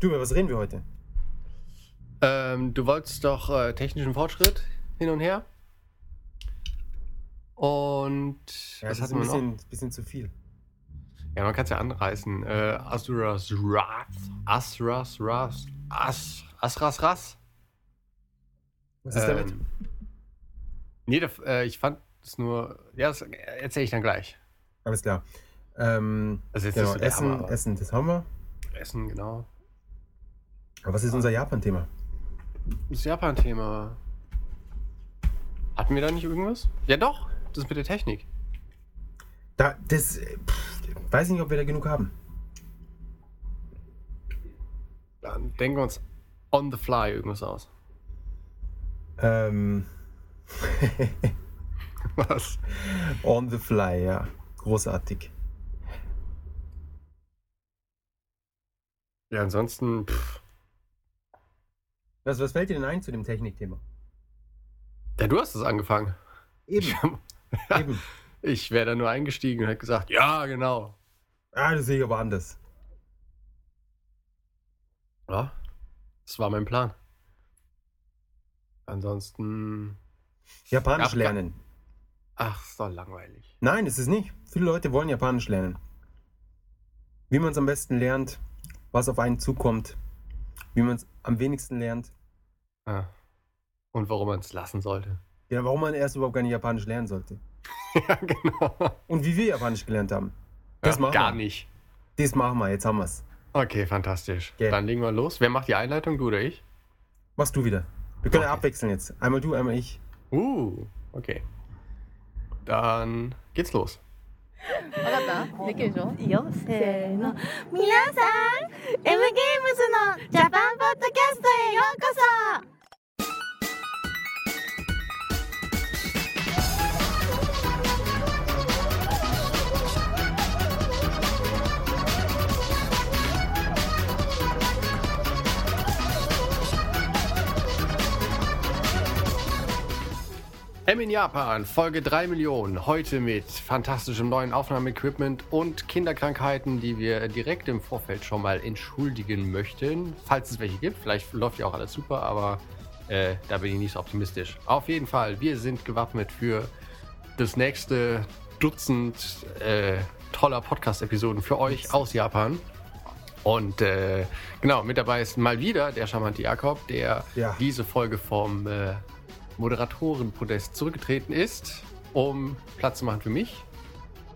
Du, über was reden wir heute? Ähm, du wolltest doch äh, technischen Fortschritt hin und her. Und Ja, das ist ein bisschen, bisschen zu viel. Ja, man kann es ja anreißen. Äh, Asuras Wrath. Asras Ras. As, Asras Ras. Was ist damit? Ähm, nee, da, äh, ich fand es nur. Ja, das erzähle ich dann gleich. Alles klar. Ähm, ist jetzt genau, Essen, Hammer, Essen, das haben wir. Essen, genau. Aber was ist unser Japan-Thema? Das Japan-Thema. Hatten wir da nicht irgendwas? Ja, doch. Das mit der Technik. Da, das, äh, pff, weiß nicht, ob wir da genug haben. Dann denken wir uns on the fly irgendwas aus. Ähm, Was? on the fly, ja. Großartig. Ja, ansonsten. Pff. Was, was fällt dir denn ein zu dem Technikthema? Ja, du hast es angefangen. Eben, Ja. eben. Ich wäre da nur eingestiegen und hätte gesagt, ja, genau. Ah, das sehe ich aber anders. Ja, das war mein Plan. Ansonsten. Japanisch Ja, lernen. Ach, ist doch langweilig. Nein, ist es nicht. Viele Leute wollen Japanisch lernen. Wie man es am besten lernt, was auf einen zukommt, wie man es am wenigsten lernt. Ah. Und warum man es lassen sollte. Ja, warum man erst überhaupt gar nicht Japanisch lernen sollte. ja, genau. Und wie wir Japanisch gelernt haben. Das ja, machen gar wir. nicht. Das machen wir, jetzt haben wir es. Okay, fantastisch. Okay. Dann legen wir los. Wer macht die Einleitung, du oder ich? Machst du wieder. Wir können ja Okay. abwechseln jetzt. Einmal du, einmal ich. Uh, okay. Dann geht's los. 分かったできるでしょいいよせーの皆さん M ゲームズのジャパンポッドキャストへようこ M in Japan, Folge 3 Millionen. Heute mit fantastischem neuen Aufnahmeequipment und Kinderkrankheiten, die wir direkt im Vorfeld schon mal entschuldigen möchten. Falls es welche gibt. Vielleicht läuft ja auch alles super, aber äh, da bin ich nicht so optimistisch. Auf jeden Fall, wir sind gewappnet für das nächste Dutzend äh, toller Podcast-Episoden für euch aus Japan. Und äh, genau, mit dabei ist mal wieder der charmante Jakob, der Ja. diese Folge vom äh, Moderatorenpodest zurückgetreten ist, um Platz zu machen für mich.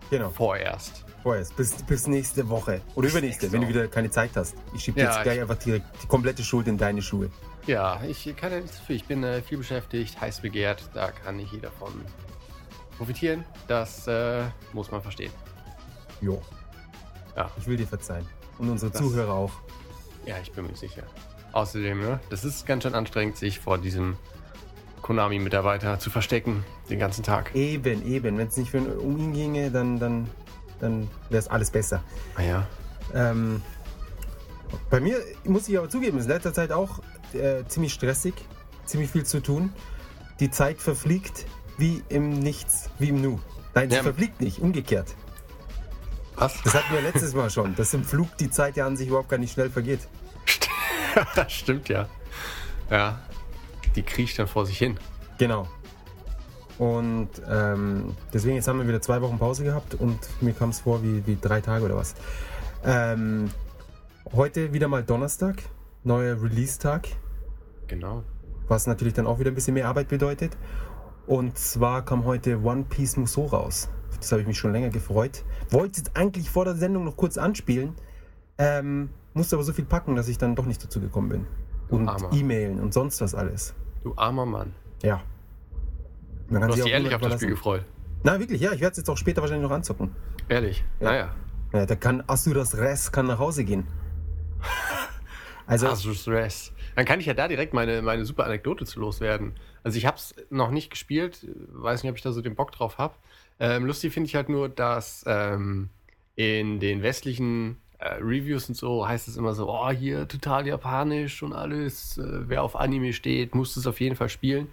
Genau. Vorerst. Vorerst. Bis, bis nächste Woche. Oder übernächste, nächste wenn du wieder keine Zeit hast. Ich schiebe Ja, jetzt gleich ich- einfach die, die komplette Schuld in deine Schuhe. Ja, ich kann ja nichts dafür. Ich bin äh, viel beschäftigt, heiß begehrt. Da kann nicht jeder von profitieren. Das äh, muss man verstehen. Jo. Ja. Ich will dir verzeihen. Und unsere Das- Zuhörer auch. Ja, ich bin mir sicher. Außerdem, ne, das ist ganz schön anstrengend, sich vor diesem Konami-Mitarbeiter zu verstecken den ganzen Tag. Eben, eben. Wenn es nicht für, um ihn ginge, dann, dann, dann wäre es alles besser. Ah ja. Ähm, bei mir muss ich aber zugeben, ist in letzter Zeit auch äh, ziemlich stressig, ziemlich viel zu tun. Die Zeit verfliegt wie im Nichts, wie im Nu. Nein, sie Ja. verfliegt nicht, umgekehrt. Was? Das hatten wir letztes Mal schon, dass im Flug die Zeit ja an sich überhaupt gar nicht schnell vergeht. Stimmt ja. Ja. Die kriecht dann vor sich hin. Genau. Und ähm, deswegen, jetzt haben wir wieder zwei Wochen Pause gehabt und mir kam es vor wie, wie drei Tage oder was. Ähm, heute wieder mal Donnerstag, neuer Release-Tag. Genau. was natürlich dann auch wieder ein bisschen mehr Arbeit bedeutet. Und zwar kam heute One Piece Musou raus. Das habe ich mich schon länger gefreut. Wollte jetzt eigentlich vor der Sendung noch kurz anspielen, ähm, musste aber so viel packen, dass ich dann doch nicht dazu gekommen bin. Und. E-Mailen und sonst was alles. Du armer Mann. Ja. Man Du hast dich ehrlich auf das Spiel gefreut. Na wirklich, ja, ich werde es jetzt auch später wahrscheinlich noch anzocken. Ehrlich. Ja. Naja. Ja, da kann Asuras Res kann nach Hause gehen. Also, Asus Res. Dann kann ich ja da direkt meine, meine super Anekdote zu loswerden. Also ich habe es noch nicht gespielt, weiß nicht, ob ich da so den Bock drauf habe. Ähm, lustig finde ich halt nur, dass ähm, in den westlichen äh, Reviews und so heißt es immer so, oh, hier total japanisch und alles. Äh, wer auf Anime steht, muss es auf jeden Fall spielen.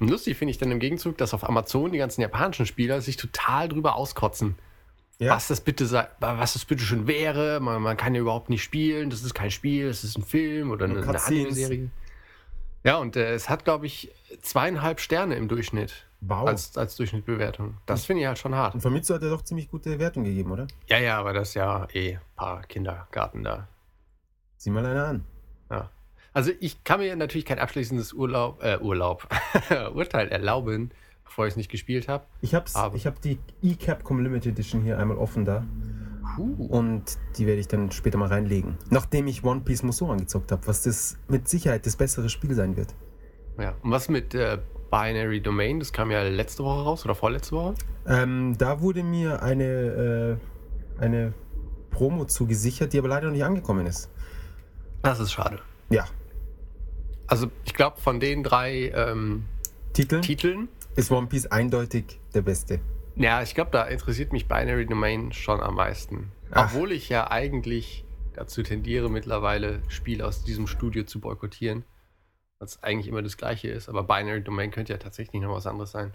Und lustig finde ich dann im Gegenzug, dass auf Amazon die ganzen japanischen Spieler sich total drüber auskotzen. Ja. was das bitte sei, was das bitte schon wäre. Man, man kann ja überhaupt nicht spielen. Das ist kein Spiel, das ist ein Film oder eine, eine. Anime-Serie. Ja, und äh, es hat, glaube ich, zweieinhalb Sterne im Durchschnitt Wow. als, als Durchschnittbewertung. Das finde ich halt schon hart. Und Famitsu hat er doch ziemlich gute Wertung gegeben, oder? Ja, ja, aber das ist ja eh ein paar Kindergarten da. Sieh mal einer an. Ja. Also ich kann mir natürlich kein abschließendes Urlaub, äh, Urlaub, Urteil erlauben, bevor ich es nicht gespielt habe. Ich ich hab die E-Capcom Limited Edition hier einmal offen da. Und die werde ich dann später mal reinlegen. Nachdem ich One Piece Musou angezockt habe, was das mit Sicherheit das bessere Spiel sein wird. Ja. Und was mit äh, Binary Domain? Das kam ja letzte Woche raus oder vorletzte Woche. Ähm, da wurde mir eine, äh, eine Promo zugesichert, die aber leider noch nicht angekommen ist. Das ist schade. Ja, Also ich glaube, von den drei ähm, Titel Titeln, ist One Piece eindeutig der beste. ja, ich glaube, da interessiert mich Binary Domain schon am meisten. Ach. Obwohl ich ja eigentlich dazu tendiere, mittlerweile Spiele aus diesem Studio zu boykottieren. Was eigentlich immer das gleiche ist. Aber Binary Domain könnte ja tatsächlich noch was anderes sein.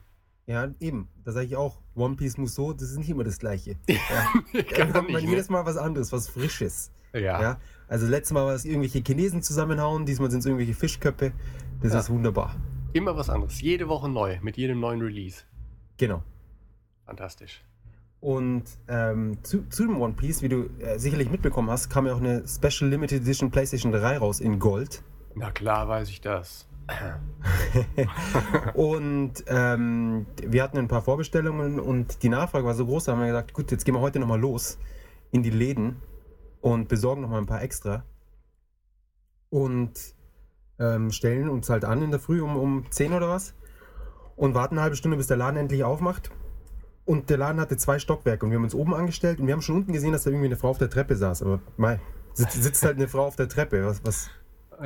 Ja, eben. Da sage ich auch, One Piece Musou, das ist nicht immer das gleiche. Ja. Da nicht, man jedes Mal was anderes, was Frisches. Ja. Ja. Also letztes Mal war es irgendwelche Chinesen zusammenhauen, diesmal sind es irgendwelche Fischköpfe. Das Ja. ist wunderbar. Immer was anderes. Jede Woche neu, mit jedem neuen Release. Genau. Fantastisch. Und ähm, zu, zu dem One Piece, wie du äh, sicherlich mitbekommen hast, kam ja auch eine Special Limited Edition PlayStation 3 raus in Gold. Na klar weiß ich das. Und ähm, wir hatten ein paar Vorbestellungen und die Nachfrage war so groß, da haben wir gesagt, gut, jetzt gehen wir heute nochmal los in die Läden und besorgen nochmal ein paar extra. Und ähm, stellen uns halt an in der Früh um, um 10 oder was und warten eine halbe Stunde, bis der Laden endlich aufmacht. Und der Laden hatte zwei Stockwerke und wir haben uns oben angestellt und wir haben schon unten gesehen, dass da irgendwie eine Frau auf der Treppe saß. Aber mei, sitzt, halt eine Frau auf der Treppe. Was, was,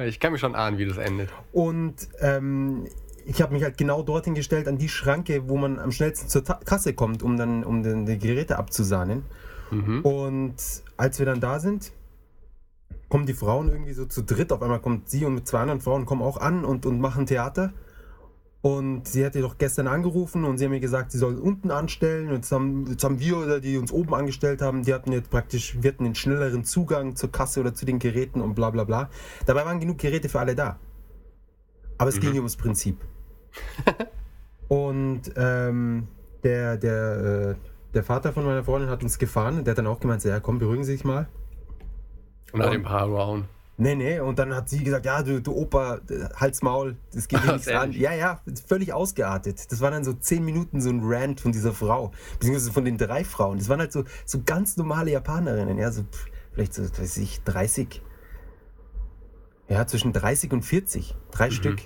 Ich kann mir schon ahnen, wie das endet. und ähm, ich habe mich halt genau dorthin gestellt, an die Schranke, wo man am schnellsten zur Ta Kasse kommt, um dann um den, die Geräte abzusahnen. Mhm. Und als wir dann da sind, kommen die Frauen irgendwie so zu dritt. Auf einmal kommt sie und mit zwei anderen Frauen kommen auch an und, und machen Theater. Und sie hatte doch gestern angerufen und sie haben mir gesagt, sie soll unten anstellen. Und jetzt haben, jetzt haben wir, oder die uns oben angestellt haben, die hatten jetzt praktisch, wir hatten den schnelleren Zugang zur Kasse oder zu den Geräten und bla bla bla. Dabei waren genug Geräte für alle da. Aber es ging hier ums Prinzip. und ähm, der, der, äh, der Vater von meiner Freundin hat uns gefahren. Der hat dann auch gemeint, so, ja komm, beruhigen Sie sich mal. Und nach dem Paar Round. Nee, nee, und dann hat sie gesagt, ja, du, du Opa, äh, halt's Maul, das geht dir nichts an. Ja, ja, völlig ausgeartet. Das waren dann so zehn Minuten so ein Rant von dieser Frau, beziehungsweise von den drei Frauen. Das waren halt so, so ganz normale Japanerinnen, ja, so vielleicht so, weiß ich, 30. Ja, zwischen 30 und 40, drei Stück.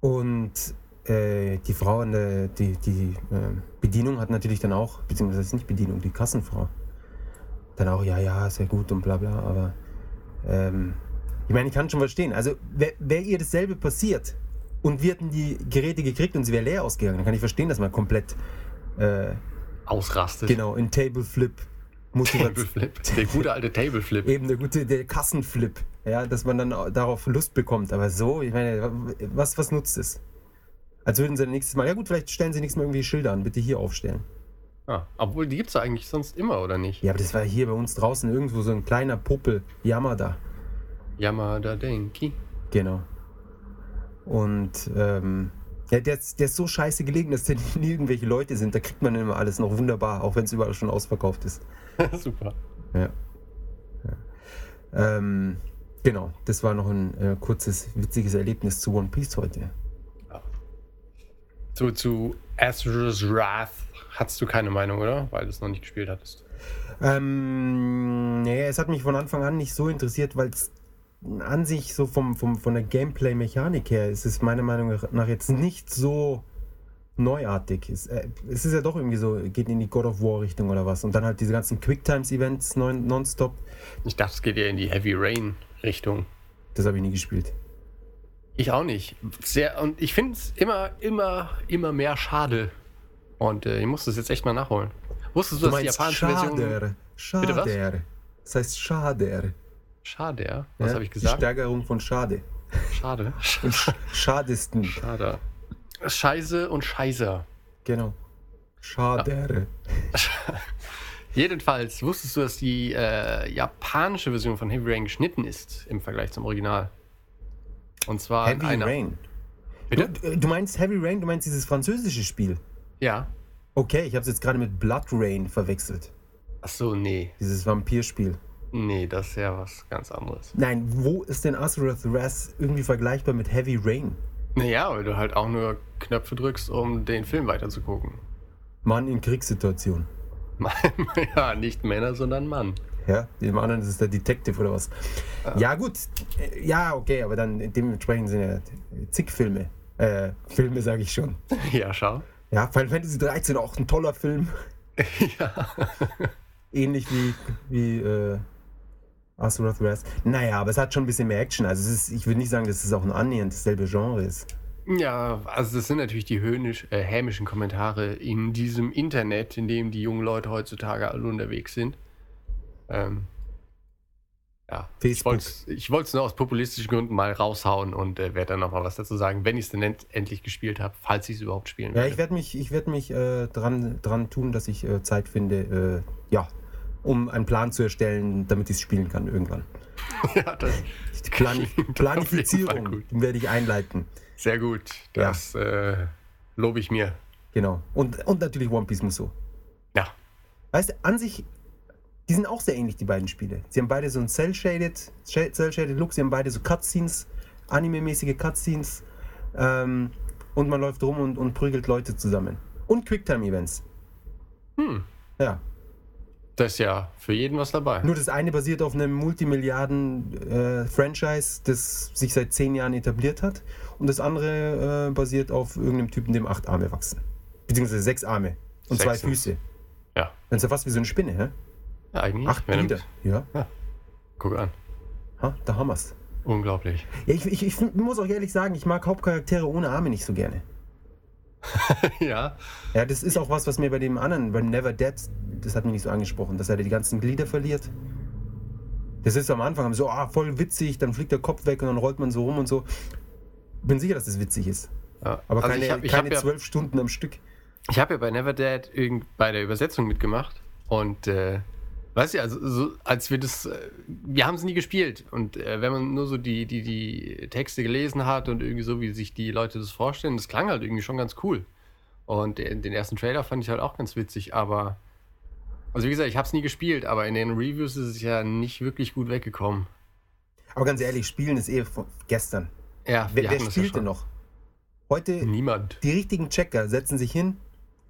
Und äh, die Frau, an der, die, die äh, Bedienung hat natürlich dann auch, beziehungsweise nicht Bedienung, die Kassenfrau, dann auch, ja, ja, sehr gut und bla bla, aber ähm, ich meine, ich kann schon verstehen. Also, wäre wär ihr dasselbe passiert und wir hätten die Geräte gekriegt und sie wäre leer ausgegangen, dann kann ich verstehen, dass man komplett, äh, Ausrastet. genau, in Tableflip Motivation. Tableflip. Der gute alte Tableflip. Eben der gute, der Kassenflip, ja, dass man dann darauf Lust bekommt. Aber so, ich meine, was, was nutzt es? Als würden sie nächstes Mal, ja gut, vielleicht stellen sie nächstes Mal irgendwie Schilder an, bitte hier aufstellen. Ah, obwohl, die gibt es eigentlich sonst immer, oder nicht? Ja, aber das war hier bei uns draußen irgendwo so ein kleiner Popel, Yamada. Yamada Denki. Genau. Und ähm, ja, der, ist- der ist so scheiße gelegen, dass da nie irgendwelche Leute sind. Da kriegt man immer alles noch wunderbar, auch wenn es überall schon ausverkauft ist. Super. Ja. ja. Ähm, genau, das war noch ein äh, kurzes, witziges Erlebnis zu One Piece heute. Zu, zu Asura's Wrath hast du keine Meinung, oder? Weil du es noch nicht gespielt hattest. Ähm, nee, es hat mich von Anfang an nicht so interessiert, weil es an sich so vom, vom, von der Gameplay-Mechanik her ist es meiner Meinung nach jetzt nicht so neuartig. Es, äh, es ist ja doch irgendwie so, geht in die God of War-Richtung oder was. Und dann halt diese ganzen Quicktimes-Events non, nonstop. Ich dachte, es geht ja in die Heavy Rain Richtung. Das habe ich nie gespielt. Ich auch nicht. Sehr, und ich finde es immer, immer, immer mehr schade. Und äh, ich muss das jetzt echt mal nachholen. Wusstest du, dass die japanische Version. Schader. Bitte was? Schader. Das heißt Schader. Schade, ja? Was Ja, habe ich Die gesagt? Steigerung von Schade. Schade. Und Sch Schadesten. Schade. Scheiße und Scheiße. Genau. Schade. Jedenfalls wusstest du, dass die äh, japanische Version von Heavy Rain geschnitten ist im Vergleich zum Original. Und zwar Heavy. Rain. Bitte? Du, du meinst Heavy Rain, du meinst dieses französische Spiel. Ja. Okay, ich habe es jetzt gerade mit Blood Rain verwechselt. Ach so, nee. Dieses Vampirspiel. Nee, das ist ja was ganz anderes. Nein, wo ist denn Azeroth Wrath irgendwie vergleichbar mit Heavy Rain? Naja, weil du halt auch nur Knöpfe drückst, um den Film weiterzugucken. Mann in Kriegssituation. ja, nicht Männer, sondern Mann. Ja, dem anderen ist es der Detective oder was. Ja, gut. Äh, Ja, okay, aber dann dementsprechend sind ja zig Filme. Äh, Filme sage ich schon. Ja, schau. Ja, Final Fantasy 13 auch ein toller Film. ja. Ähnlich wie, wie äh, Azeroth Wrath. Naja, aber es hat schon ein bisschen mehr Action. Also ist, ich würde nicht sagen, dass es auch ein annähernd dasselbe Genre ist. Ja, also das sind natürlich die höhnisch, äh, hämischen Kommentare in diesem Internet, in dem die jungen Leute heutzutage alle unterwegs sind. Ähm, ja, ich Facebook. wollte ich wollt's nur aus populistischen Gründen mal raushauen und äh, werde dann nochmal was dazu sagen, wenn ich es denn end endlich gespielt habe, falls ich es überhaupt spielen Ja, werde. ich werde mich, ich werd mich äh, dran, dran tun, dass ich äh, Zeit finde, äh, ja, um einen Plan zu erstellen, damit ich es spielen kann irgendwann. ja, das Fall Planifizierung werde ich einleiten. sehr gut. Ja. Das äh, lobe ich mir. Genau. Und, und natürlich One Piece muss so. Ja. Weißt du, an sich, die sind auch sehr ähnlich, die beiden Spiele. Sie haben beide so einen Cell-Shaded Cell Look, sie haben beide so Cutscenes, anime-mäßige Cutscenes. Ähm, und man läuft rum und, und prügelt Leute zusammen. Und Quicktime-Events. Hm. Ja. Das ist ja für jeden was dabei. Nur das eine basiert auf einem Multimilliarden-Franchise, das sich seit zehn Jahren etabliert hat. Und das andere äh, basiert auf irgendeinem Typen, dem acht Arme wachsen. Beziehungsweise sechs Arme und zwei Sechs sind's. Füße. Ja. Dann ist ja fast wie so eine Spinne, hä? Ja eigentlich. Acht du- Glieder. Ja, Guck an. ha, da haben wir's. Unglaublich. Ja, ich, ich, ich muss auch ehrlich sagen, ich mag Hauptcharaktere ohne Arme nicht so gerne. ja. Ja, das ist auch was, was mir bei dem anderen, bei Never Dead, das hat mich nicht so angesprochen, dass er die ganzen Glieder verliert. Das ist am Anfang so, ah, voll witzig, dann fliegt der Kopf weg und dann rollt man so rum und so. Bin sicher, dass das witzig ist. ja. Aber Also keine, ich hab- ich keine hab ja- zwölf Stunden am Stück. Ich habe ja bei Never Dead irgend bei der Übersetzung mitgemacht und äh, weißt du, also so, als wir das, äh, wir haben es nie gespielt und äh, wenn man nur so die, die, die Texte gelesen hat und irgendwie so, wie sich die Leute das vorstellen, das klang halt irgendwie schon ganz cool. Und den, den ersten Trailer fand ich halt auch ganz witzig, aber also wie gesagt, ich habe es nie gespielt, aber in den Reviews ist es ja nicht wirklich gut weggekommen. Aber ganz ehrlich, Spielen ist eh von gestern. Ja, Wer, wer spielt ja denn noch? Heute, Niemand. die richtigen Checker setzen sich hin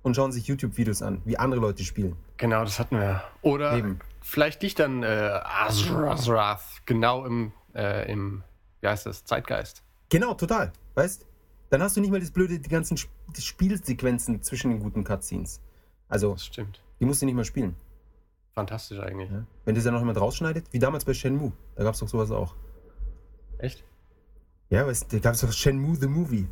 und schauen sich YouTube-Videos an, wie andere Leute spielen. Genau, das hatten wir. Oder Eben. vielleicht dich dann äh, Azrath, genau im, äh, im, wie heißt das, Zeitgeist. Genau, total. Weißt? Dann hast du nicht mal das blöde, die ganzen Sp- die Spielsequenzen zwischen den guten Cutscenes. Also, Das stimmt. die musst du nicht mal spielen. Fantastisch eigentlich. Ja? Wenn das ja noch jemand rausschneidet, wie damals bei Shenmue. Da gab es doch sowas auch. Echt? Ja, weißt da gab es doch Shenmue the Movie.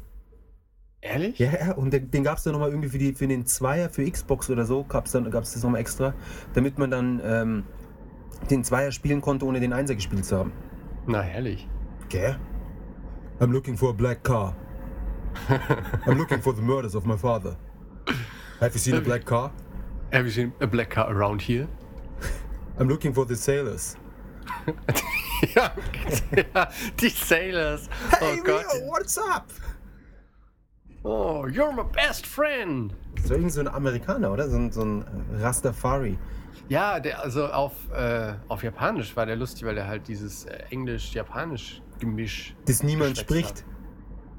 Ehrlich? Ja, ja, und den, den gab es dann nochmal irgendwie für, die, für den Zweier, für Xbox oder so, gab es das nochmal extra, damit man dann ähm, den Zweier spielen konnte, ohne den Einser gespielt zu haben. Na, herrlich. Gell? I'm looking for a black car. I'm looking for the murders of my father. Have you seen a black car? Have you seen a black car around here? I'm looking for the sailors. ja, die Sailors. Oh Gott. what's up? Oh, you're my best friend. Das war irgendwie so ein Amerikaner, oder? So ein, so ein Rastafari. Ja, der, also auf, äh, auf Japanisch war der lustig, weil der halt dieses äh, Englisch-Japanisch-Gemisch. Das niemand spricht. hat.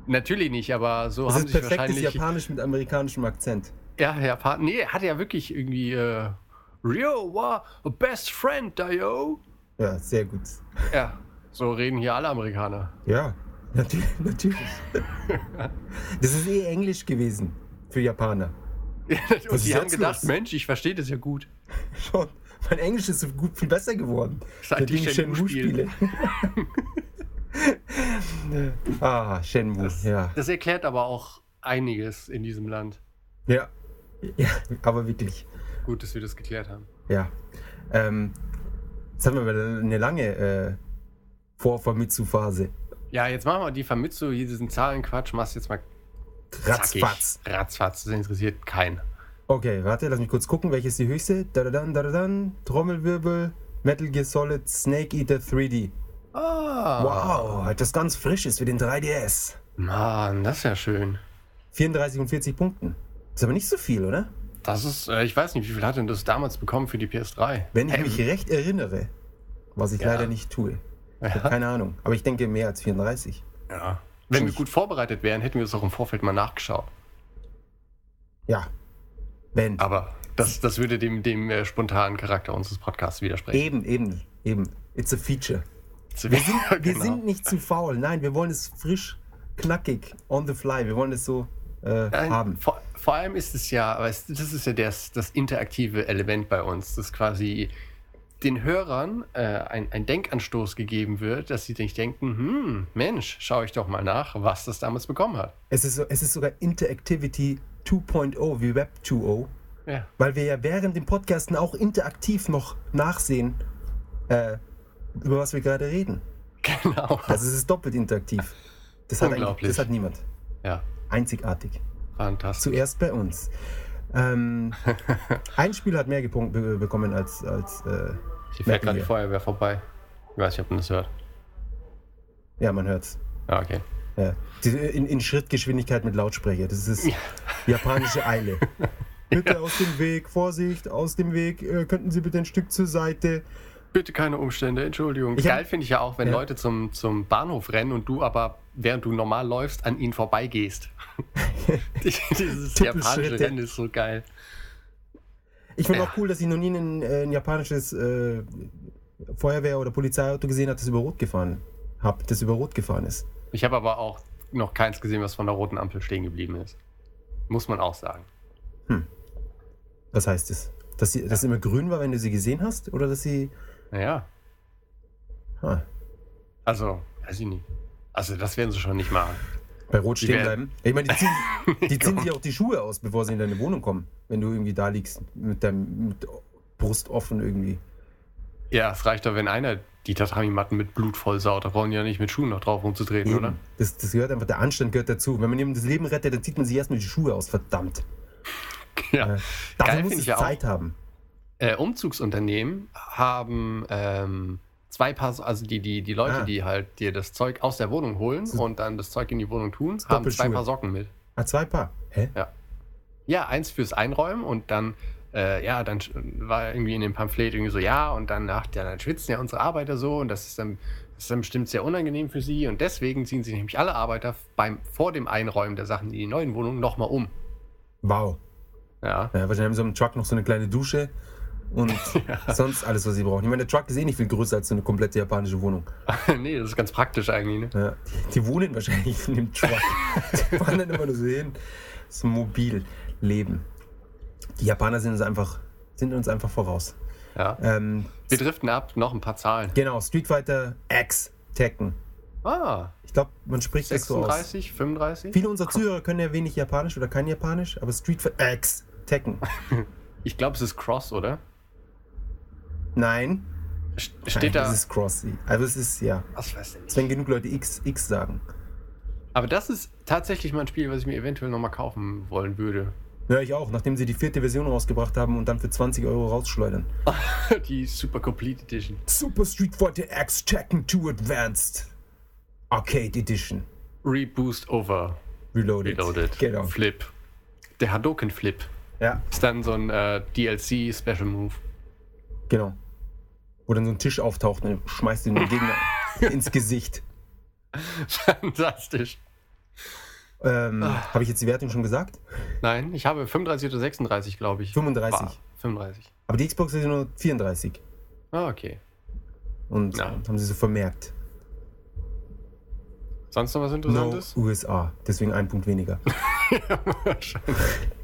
Natürlich nicht, aber so Das haben ist sich perfektes wahrscheinlich. Japanisch mit amerikanischem Akzent. Ja, Japan. Nee, er hat ja wirklich irgendwie. Äh, Ryo wa a best friend, Dayo. Ja, sehr gut. Ja, so reden hier alle Amerikaner. Ja, natürlich. natürlich. das ist eh Englisch gewesen für Japaner. Und die haben gedacht, los? Mensch, ich verstehe das ja gut. Schon. Mein Englisch ist so gut, viel besser geworden. Seit ich Shenmue spiele. ah, Shenmue, ja. Das erklärt aber auch einiges in diesem Land. Ja. Ja, aber wirklich. Gut, dass wir das geklärt haben. Ja. Ähm, jetzt haben wir eine lange äh, Vor-Famitsu-Phase. Ja, jetzt machen wir die Famitsu, hier diesen Zahlenquatsch, machst jetzt mal zackig. Ratzfatz. Ratzfatz, das interessiert keinen. Okay, warte, lass mich kurz gucken, welche ist die höchste? Da da dann, da da dann, Trommelwirbel, Metal Gear Solid, Snake Eater 3D. Ah. Wow, etwas ganz Frisches für den 3DS. Mann, das ist ja schön. 34 und 40 Punkten. Ist aber nicht so viel, oder? Das ist, äh, ich weiß nicht, wie viel hat denn das damals bekommen für die PS3? Wenn ich Ähm, mich recht erinnere, was ich Ja. leider nicht tue. Ja. keine Ahnung, aber ich denke mehr als 34. Ja. Wenn wir gut vorbereitet wären, hätten wir es auch im Vorfeld mal nachgeschaut. Ja. Wenn. Aber das, das würde dem, dem äh, spontanen Charakter unseres Podcasts widersprechen. Eben, eben, eben. It's a feature. Wir Wir sind, wir genau. sind nicht zu faul. Nein, wir wollen es frisch, knackig, on the fly. Wir wollen es so äh, Nein, haben. Vor, vor allem ist es ja, aber das ist ja das, das interaktive Element bei uns, dass quasi den Hörern äh, ein, ein Denkanstoß gegeben wird, dass sie sich denken, hm, Mensch, schaue ich doch mal nach, was das damals bekommen hat. Es ist, es ist sogar Interactivity 2.0 wie Web 2.0, Ja. weil wir ja während dem Podcasten auch interaktiv noch nachsehen, äh, über was wir gerade reden. Genau. Also es ist doppelt interaktiv. Das hat, das hat niemand. Ja, Einzigartig. fantastisch. Zuerst bei uns. Ähm, ein Spiel hat mehr be bekommen als, als äh, Hier fährt gerade die. Feuerwehr vorbei. Ich weiß nicht, ob man das hört. ja, man hört's. Ja, okay. Ja. In, in Schrittgeschwindigkeit mit Lautsprecher. Das ist japanische Eile. Bitte aus dem Weg, Vorsicht, aus dem Weg. Äh, könnten Sie bitte ein Stück zur Seite? Bitte keine Umstände, Entschuldigung. Ich Geil finde ich ja auch, wenn Ja. Leute zum, zum Bahnhof rennen und du aber, während du normal läufst, an ihnen vorbeigehst. Dieses japanische. Rennen ist so geil. Ich finde Ja. auch cool, dass ich noch nie ein, äh, ein japanisches äh, Feuerwehr- oder Polizeiauto gesehen habe, das über Rot gefahren hab, das über Rot gefahren ist. Ich habe aber auch noch keins gesehen, was von der roten Ampel stehen geblieben ist. Muss man auch sagen. Was heißt das? Dass sie dass sie immer grün war, wenn du sie gesehen hast? Oder dass sie. Naja, Ah, also, weiß ich nicht. Also, das werden sie schon nicht machen. Bei Rot stehen bleiben? Ich meine, die ziehen, die ziehen sich auch die Schuhe aus, bevor sie in deine Wohnung kommen. Wenn du irgendwie da liegst mit deinem mit Brust offen irgendwie. Ja, es reicht doch, wenn einer die Tatami-Matten mit Blut vollsaut. Da brauchen die ja nicht mit Schuhen noch drauf rumzutreten, oder? Eben. Das, das gehört einfach, der Anstand gehört dazu. Wenn man jemandem das Leben rettet, dann zieht man sich erstmal die Schuhe aus, verdammt. Ja. Äh, dafür Geil muss ich ja auch. Zeit haben. äh, Umzugsunternehmen haben ähm, zwei Paar, also die, die, die Leute, Ah. die halt dir das Zeug aus der Wohnung holen und dann das Zeug in die Wohnung tun, haben zwei. Paar Socken mit. Ah, zwei Paar. Hä? Ja, eins fürs Einräumen und dann, äh, ja, dann war irgendwie in dem Pamphlet irgendwie so, ja, und dann, ach, ja, dann schwitzen ja unsere Arbeiter so und das ist dann, das ist dann bestimmt sehr unangenehm für sie und deswegen ziehen sich nämlich alle Arbeiter beim, vor dem Einräumen der Sachen in die neuen Wohnungen nochmal um. Wow. Ja. Ja, wahrscheinlich haben sie im Truck noch so eine kleine Dusche und sonst alles, was sie brauchen. Ich meine, der Truck ist eh nicht viel größer als so eine komplette japanische Wohnung. nee, das ist ganz praktisch eigentlich, ne? Ja, die, die wohnen wahrscheinlich in dem Truck. die fahren dann immer nur so hin. So mobil leben. Die Japaner sind uns einfach, sind uns einfach voraus. Ja. Ähm, Wir driften ab, noch ein paar Zahlen. genau, Street Fighter X Tekken. Ah, Ich glaube, man spricht das so aus. 36, 35? Viele unserer Zuhörer können ja wenig Japanisch oder kein Japanisch, aber Street Fighter X Tekken. Ich glaube, es ist Cross, oder? Nein. St- Nein, Steht da. Das ist Cross. Also es ist, ja. Was weiß ich Es werden genug Leute X, X sagen. Aber das ist tatsächlich mal ein Spiel, was ich mir eventuell nochmal kaufen wollen würde. Ja, ich auch, nachdem sie die vierte Version rausgebracht haben und dann für 20 Euro rausschleudern. Die Super Complete Edition. Super Street Fighter X Tekken 2 Advanced Arcade Edition. Reboost Over. Reloaded. Reloaded. Genau. Flip. Der Hadoken Flip. Ja, Ist dann so ein äh, DLC Special Move. genau. Wo dann so ein Tisch auftaucht und dann schmeißt du den Gegner ins Gesicht. Fantastisch. Ähm, Ah. Habe ich jetzt die Wertung schon gesagt? Nein, ich habe 35 oder 36, glaube ich. 35. War. 35. Aber die Xbox ist ja nur 34. Ah, okay. Und Ja. haben sie so vermerkt. Sonst noch was No Interessantes? USA. Deswegen ein Punkt weniger.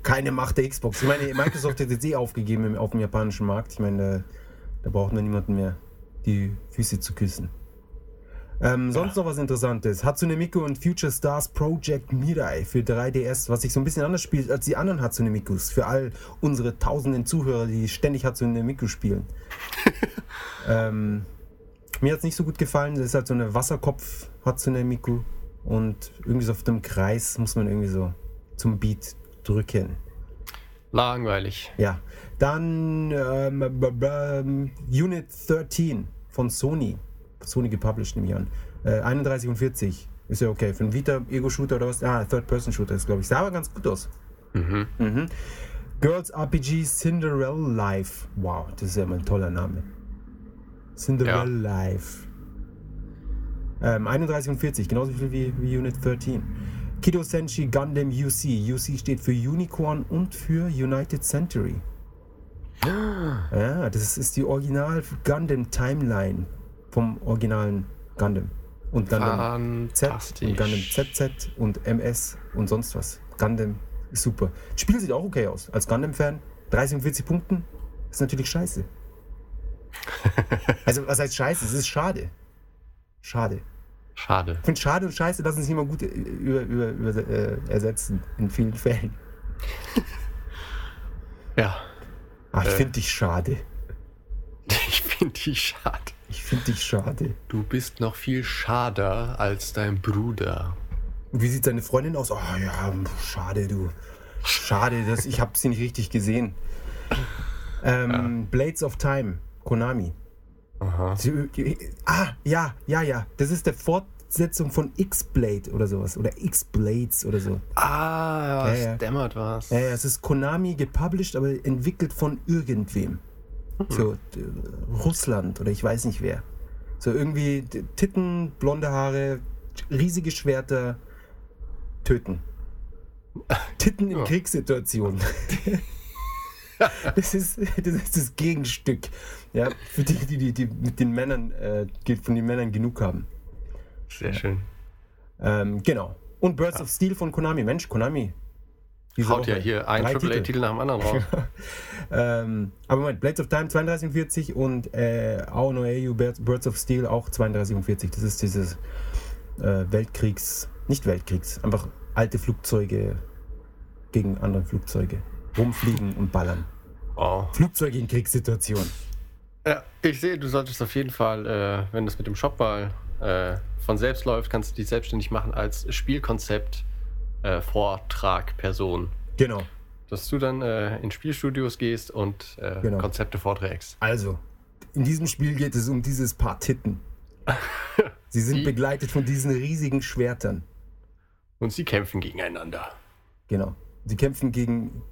Keine Macht der Xbox. Ich meine, Microsoft hat jetzt eh aufgegeben im, auf dem japanischen Markt. Ich meine, da, braucht man niemanden mehr die Füße zu küssen. Ähm, sonst noch was Interessantes. Hatsune Miku und Future Stars Project Mirai für 3DS, was sich so ein bisschen anders spielt als die anderen Hatsune Mikus. Für all unsere tausenden Zuhörer, die ständig Hatsune Miku spielen. ähm, mir hat es nicht so gut gefallen. Das ist halt so eine Wasserkopf Hatsune Miku. Und irgendwie so auf dem Kreis muss man irgendwie so zum Beat drücken. Langweilig. Ja. Dann ähm, ähm, Unit 13 von Sony. Sony gepublished ich an. Äh, 31 und 40. Ist ja okay. Für einen Vita Ego-Shooter oder was? Ah, Third-Person-Shooter ist, glaube ich. Sah aber ganz gut aus. Mhm. Mhm. Girls RPG Cinderella Life. Wow, das ist ja mal ein toller Name. Cinderella Life. Ähm, 31 und 40, genauso viel wie, wie Unit 13. Kido Senshi Gundam UC. UC steht für Unicorn und für United Century. Ja, das ist die Original Gundam Timeline vom originalen Gundam. Und Gundam Z und Gundam ZZ und MS und sonst was. Gundam ist super. Das Spiel sieht auch okay aus. Als Gundam-Fan, 30 und 40 Punkten ist natürlich scheiße. also, was heißt scheiße? Es ist schade. Schade. Schade. Ich finde schade und scheiße lassen sich immer gut äh, über, über, über, äh, ersetzen. In vielen Fällen. Ja. Ah, ich Äh. finde dich schade. Ich finde die schade. Ich finde dich schade. Du bist noch viel schader als dein Bruder. Wie sieht deine Freundin aus? Oh ja, schade, du. Schade, dass ich habe sie nicht richtig gesehen. Ähm, Blades of Time, Konami. Aha. Sie- die- Ah, ja, ja, ja. Das ist der Fortsetzung von X-Blade oder sowas. Oder X-Blades oder so. Ah, Ja, ja. dämmert was. Ja, ja, es ist Konami gepublished, aber entwickelt von irgendwem. So, d- Russland oder ich weiß nicht wer. So irgendwie Titten, blonde Haare, riesige Schwerter, töten. Titten in Ja. Kriegssituationen. Das ist, das ist das Gegenstück. Ja, für die, die, die, die mit den Männern, äh, von den Männern genug haben. Sehr schön. Ähm, genau. Und Birds of Steel von Konami. Mensch, Konami. Haut ja hier ein AAA-Titel nach dem anderen raus. Ähm, aber Moment, Blades of Time 32 und 40 und äh, Ao no Eiyu Birds of Steel auch 32 und 40. Das ist dieses äh, Weltkriegs, nicht Weltkriegs, einfach alte Flugzeuge gegen andere Flugzeuge. Rumfliegen und ballern. Oh. Flugzeuge in Kriegssituationen. Ja, ich sehe, du solltest auf jeden Fall, äh, wenn das mit dem Shop mal äh, von selbst läuft, kannst du dich selbstständig machen als Spielkonzept, äh, Vortrag, Person. Genau. Dass du dann äh, in Spielstudios gehst und äh, Genau. Konzepte vorträgst. Also, in diesem Spiel geht es um dieses Paar Titten. Sie sind Die- begleitet von diesen riesigen Schwertern. Und sie kämpfen gegeneinander. Genau. Sie kämpfen gegen,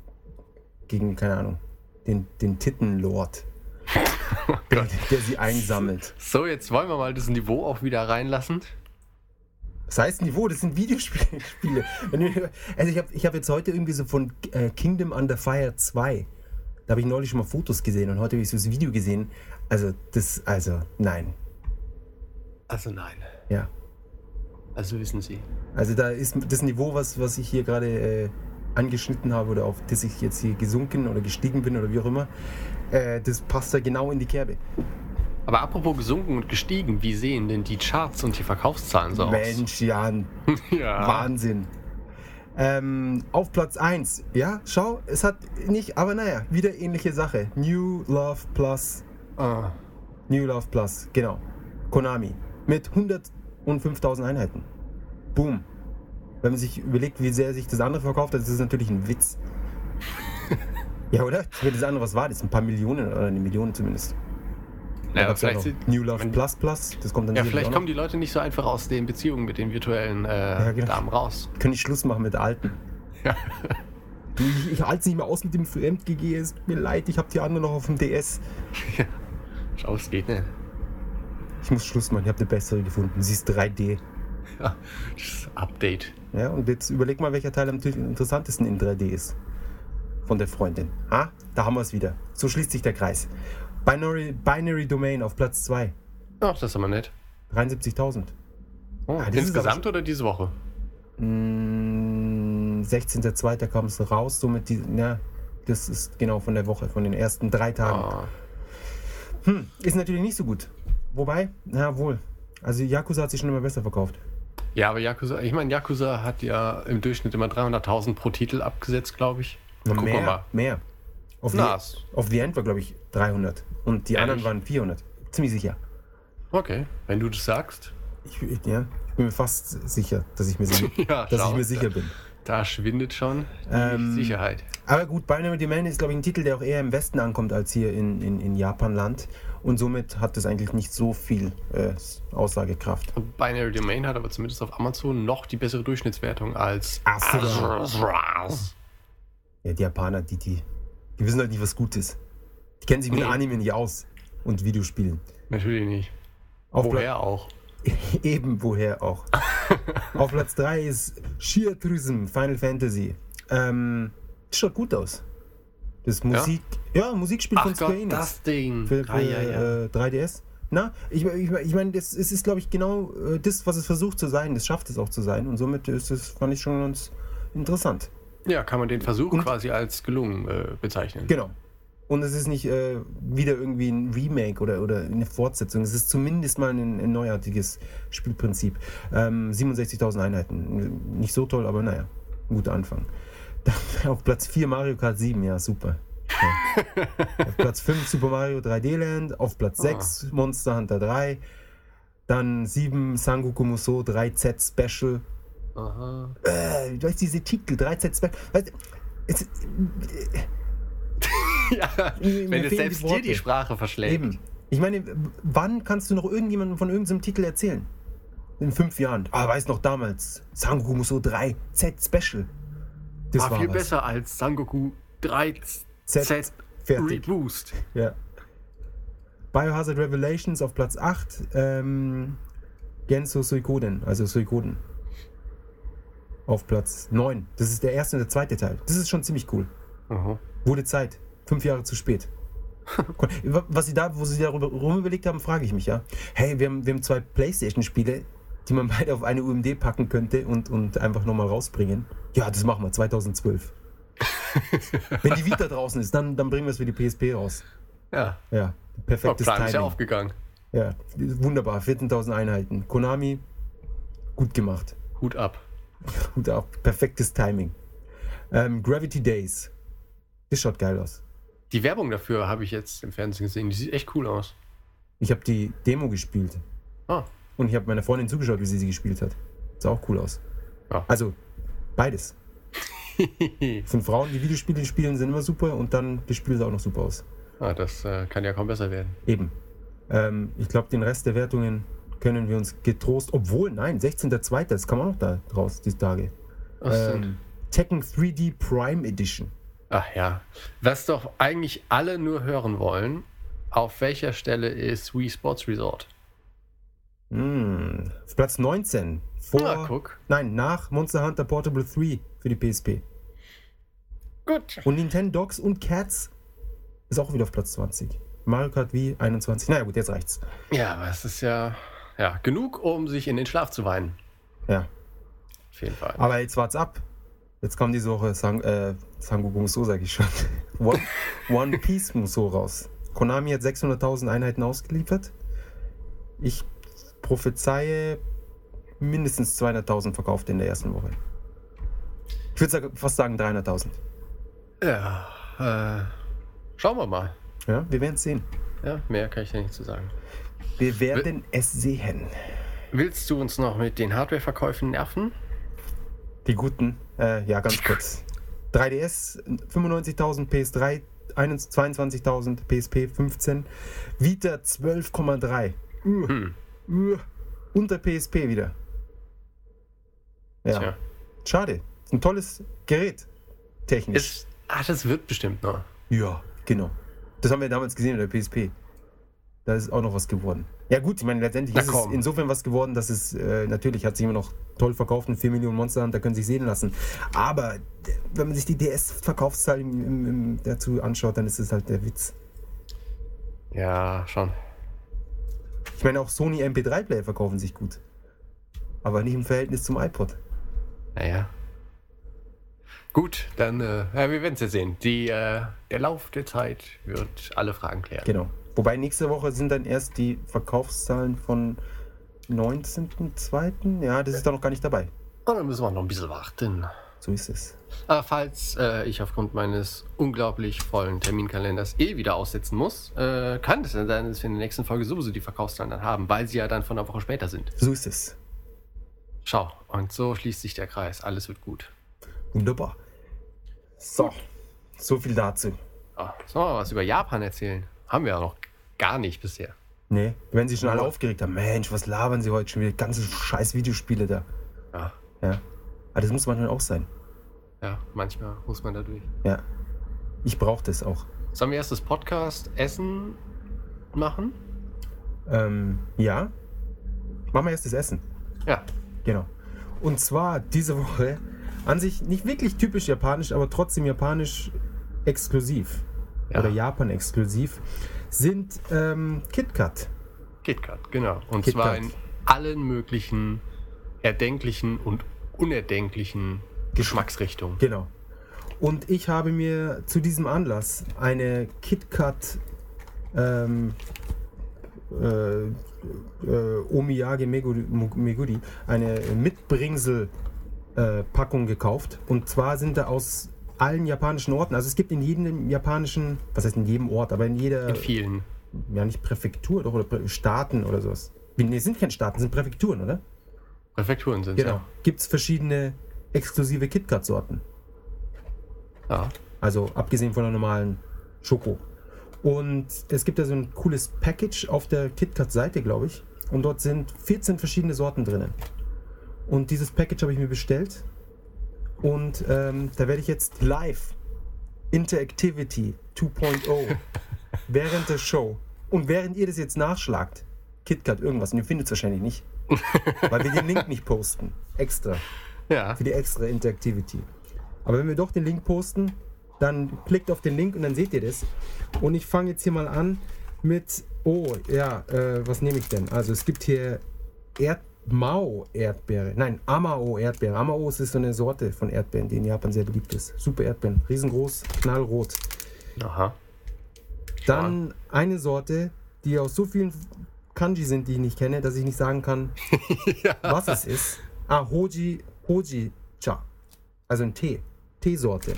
gegen keine Ahnung, den, den Tittenlord, der, der sie einsammelt. So, jetzt wollen wir mal das Niveau auch wieder reinlassen. Das heißt Niveau, das sind Videospiele. Also ich habe ich hab jetzt heute irgendwie so von äh, Kingdom Under Fire 2. Da habe ich neulich schon mal Fotos gesehen und heute habe ich so das Video gesehen. Also das, also nein. Also nein. Ja. Also wissen Sie. Also da ist das Niveau, was, was ich hier gerade äh, angeschnitten habe oder auf das ich jetzt hier gesunken oder gestiegen bin oder wie auch immer, äh, das passt da genau in die Kerbe. Aber apropos gesunken und gestiegen, wie sehen denn die Charts und die Verkaufszahlen so Mensch, Jan, aus? Ja. Wahnsinn. Ähm, auf Platz 1, ja, schau, es hat nicht, aber naja, wieder ähnliche Sache. New Love Plus, Ah. New Love Plus, genau. Konami. Mit 105.000 Einheiten. Boom. Wenn man sich überlegt, wie sehr sich das andere verkauft hat, ist das natürlich ein Witz. Ja, oder? Wenn das andere was war, das ist ein paar Millionen oder eine Million zumindest. Da Ja, gab's ja vielleicht, sind- New Love Plus Plus, das kommt dann ja, vielleicht kommen die Leute nicht so einfach aus den Beziehungen mit den virtuellen äh, Ja, genau. Damen raus. Können ich Schluss machen mit der alten. Ja. Du, ich, ich halte es nicht mehr aus mit dem Fremd-GG, es tut mir leid, ich habe die andere noch auf dem DS. Schau, es geht nicht. Ich muss Schluss machen, ich habe eine bessere gefunden. Sie ist 3D. Ja, das Update. Ja, und jetzt überleg mal, welcher Teil am interessantesten in 3D ist. Von der Freundin. Ah, da haben wir es wieder. So schließt sich der Kreis. Binary, Binary Domain auf Platz 2. Ach, das ist aber nett. 73.000. Oh, Ah, insgesamt oder diese Woche? Mm, 16.02. kam es raus, somit die, ja, das ist genau von der Woche, von den ersten drei Tagen. Ah. Hm, ist natürlich nicht so gut. Wobei, na wohl. Also Yakuza hat sich schon immer besser verkauft. Ja, aber Yakuza, ich meine, Yakuza hat ja im Durchschnitt immer 300.000 pro Titel abgesetzt, glaube ich. Na, Gucken wir mehr, mal. mehr. Auf, Na, the, es- auf The End war, glaube ich, 300. Und die Ehrlich? anderen waren 400. Ziemlich sicher. Okay, wenn du das sagst. Ich, ich, ja, ich bin mir fast sicher, dass ich mir, si- Ja, dass schau. ich mir sicher bin. Da schwindet schon die Ähm, Sicherheit. Aber gut, Binary Domain ist, glaube ich, ein Titel, der auch eher im Westen ankommt als hier in, in, in Japan-Land. Und somit hat es eigentlich nicht so viel äh, Aussagekraft. Binary Domain hat aber zumindest auf Amazon noch die bessere Durchschnittswertung als Asura. Ja, die Japaner, die, die, die wissen halt nicht, was gut ist. Die kennen sich mit Nee. Anime nicht aus und Videospielen. Natürlich nicht. Auf Woher auch? Pla- Eben woher auch. Auf Platz 3 ist Sheer Tourism Final Fantasy. Ähm, das schaut gut aus. Das Musik, ja, Musikspiel Ach von Square Enix. das Ding. für, für Ah, ja, ja. Äh, 3DS. Na, ich, ich, ich meine, das es ist, glaube ich, genau äh, das, was es versucht zu sein. Das schafft es auch zu sein. Und somit ist es, fand ich schon ganz interessant. Ja, kann man den Versuch Und- quasi als gelungen äh, bezeichnen. Genau. Und es ist nicht äh, wieder irgendwie ein Remake oder, oder eine Fortsetzung. Es ist zumindest mal ein, ein neuartiges Spielprinzip. Ähm, 67.000 Einheiten. Nicht so toll, aber naja, guter Anfang. Dann auf Platz 4 Mario Kart 7, ja, super. Ja. auf Platz 5 Super Mario 3D Land. Auf Platz Ah. 6 Monster Hunter 3. Dann 7 Sangoku Musou 3Z Special. Aha. Äh, du weißt, diese Titel 3Z Special. Weißt, du, es, ja, Mir wenn es selbst die dir die Sprache verschlägt. Eben. Ich meine, wann kannst du noch irgendjemandem von irgendeinem Titel erzählen? In fünf Jahren. Ah, weiß noch damals. Sangoku Musou 3 Z Special. Das War, war, viel was. besser als Sangoku 3 Z, Z fertig. Reboost. Ja. Biohazard Revelations auf Platz 8. Ähm, Genso Suikoden, also Suikoden. Auf Platz 9. Das ist der erste und der zweite Teil. Das ist schon ziemlich cool. Aha. Wurde Zeit. Fünf Jahre zu spät. Was sie da, wo sie darüber rum überlegt haben, frage ich mich ja. Hey, wir haben, wir haben zwei Playstation-Spiele, die man beide auf eine UMD packen könnte und, und einfach nochmal rausbringen. Ja, das machen wir 2012. Wenn die Vita draußen ist, dann, dann bringen wir es für die PSP raus. Ja, Ja, perfektes Plan ist ja Timing. aufgegangen. Ja, wunderbar. 14.000 Einheiten. Konami, gut gemacht. Hut ab. Gut ab. Perfektes Timing. Ähm, Gravity Days. Das schaut geil aus. Die Werbung dafür habe ich jetzt im Fernsehen gesehen. Die sieht echt cool aus. Ich habe die Demo gespielt. Ah, Und ich habe meiner Freundin zugeschaut, wie sie sie gespielt hat. Sah auch cool aus. Ja. Also, beides. Von Frauen, die Videospiele spielen, sind immer super und dann das Spiel sah auch noch super aus. ah das äh, kann ja kaum besser werden. Eben. Ähm, ich glaube, den Rest der Wertungen können wir uns getrost, obwohl, nein, 16.02., das kam auch noch da raus, die Tage. Ach. Ähm, Tekken 3D Prime Edition. Ach ja. Was doch eigentlich alle nur hören wollen, auf welcher Stelle ist Wii Sports Resort? Hm, auf Platz 19. Vor, Na, guck. Nein, nach Monster Hunter Portable 3 für die PSP. Gut. Und Nintendo Dogs und Cats ist auch wieder auf Platz 20. Mario Kart Wii 21. Naja, gut, jetzt reicht's. Ja, aber es ist ja, ja genug, um sich in den Schlaf zu weinen. Ja. Auf jeden Fall. Aber jetzt wart's ab. Jetzt kam diese Woche Sang, äh, Sangoku Musou, sag ich schon. One, One Piece Musou raus. Konami hat 600.000 Einheiten ausgeliefert. Ich prophezeie mindestens 200.000 verkauft in der ersten Woche. Ich würde fast sagen 300.000. Ja, äh, schauen wir mal. Ja, wir werden es sehen. Ja, mehr kann ich da nicht zu sagen. Wir werden es sehen. Willst du uns noch mit den Hardware-Verkäufen nerven? Die guten, äh, ja, ganz kurz. 3DS 95.000, PS3 21 22.000, PSP 15, Vita 12,3. Uh, Hm. uh, unter PSP wieder. Ja, Tja. schade. Ist ein tolles Gerät. Technisch. Ist, ach, das wird bestimmt noch. ja, genau. Das haben wir damals gesehen in der PSP. Da ist auch noch was geworden. Ja gut, ich meine, letztendlich Na ist es komm. insofern was geworden, dass es äh, natürlich hat sich immer noch toll verkauft und 4 Millionen Monster Hunter können sich sehen lassen. Aber äh, wenn man sich die DS-Verkaufszahl im, im, im, dazu anschaut, dann ist es halt der Witz. Ja, schon. Ich meine, auch Sony MP3-Player verkaufen sich gut. Aber nicht im Verhältnis zum iPod. Naja. Gut, dann, äh, ja, wir werden es ja sehen. Die, äh, der Lauf der Zeit wird alle Fragen klären. Genau. Wobei nächste Woche sind dann erst die Verkaufszahlen von 19.02. Ja, das ist da noch gar nicht dabei. Und dann müssen wir noch ein bisschen warten. So ist es. Aber falls äh, ich aufgrund meines unglaublich vollen Terminkalenders eh wieder aussetzen muss, äh, kann es dann sein, dass wir in der nächsten Folge sowieso die Verkaufszahlen dann haben, weil sie ja dann von einer Woche später sind. So ist es. Schau, und so schließt sich der Kreis. Alles wird gut. Wunderbar. So, so viel dazu. Ah, sollen wir was über Japan erzählen? Haben wir ja noch gar nicht bisher. Nee, wenn sie schon alle aufgeregt haben, Mensch, was labern sie heute schon wieder? Ganze scheiß Videospiele da. Ja, Ja. Aber das muss manchmal auch sein. ja manchmal muss man da durch. Ja. Ich brauche das auch. Sollen wir erst das Podcast Essen machen? Ähm, ja. Machen wir erst das Essen. Ja. Genau. Und zwar diese Woche an sich nicht wirklich typisch japanisch, aber trotzdem japanisch exklusiv. Ja. Oder Japan exklusiv. Sind ähm, KitKat. KitKat, genau. Und KitKat. zwar in allen möglichen erdenklichen und unerdenklichen Geschmacksrichtungen. Genau. Und ich habe mir zu diesem Anlass eine KitKat ähm, äh, äh, Omiyage Meguri, Meguri eine Mitbringsel äh, Packung gekauft. Und zwar sind da aus allen japanischen Orten, also es gibt in jedem japanischen, was heißt in jedem Ort, aber in jeder, In vielen. ja nicht Präfektur, doch, oder Prä Staaten oder sowas. Nee, es sind keine Staaten, es sind Präfekturen, oder? Präfekturen sind Genau. ja. Gibt es verschiedene exklusive KitKat-Sorten. ja. Also abgesehen von der normalen Schoko. Und es gibt da so ein cooles Package auf der KitKat-Seite, glaube ich. Und dort sind 14 verschiedene Sorten drinnen. Und dieses Package habe ich mir bestellt. Und ähm, da werde ich jetzt live Interactivity 2.0 während der Show und während ihr das jetzt nachschlagt, KitKat irgendwas, und ihr findet es wahrscheinlich nicht, weil wir den Link nicht posten. Extra Ja. für die extra Interactivity. Aber wenn wir doch den Link posten, dann klickt auf den Link und dann seht ihr das. Und ich fange jetzt hier mal an mit, oh ja, äh, was nehme ich denn? Also es gibt hier Erd Mao Erdbeere, nein, Amao Erdbeere. Amao ist so eine Sorte von Erdbeeren, die in Japan sehr beliebt ist. Super Erdbeeren, riesengroß, knallrot. Aha. Dann eine Sorte, die aus so vielen Kanji sind, die ich nicht kenne, dass ich nicht sagen kann, was es ist. Ah, Hoji, Hoji Cha. Also ein Tee. Teesorte.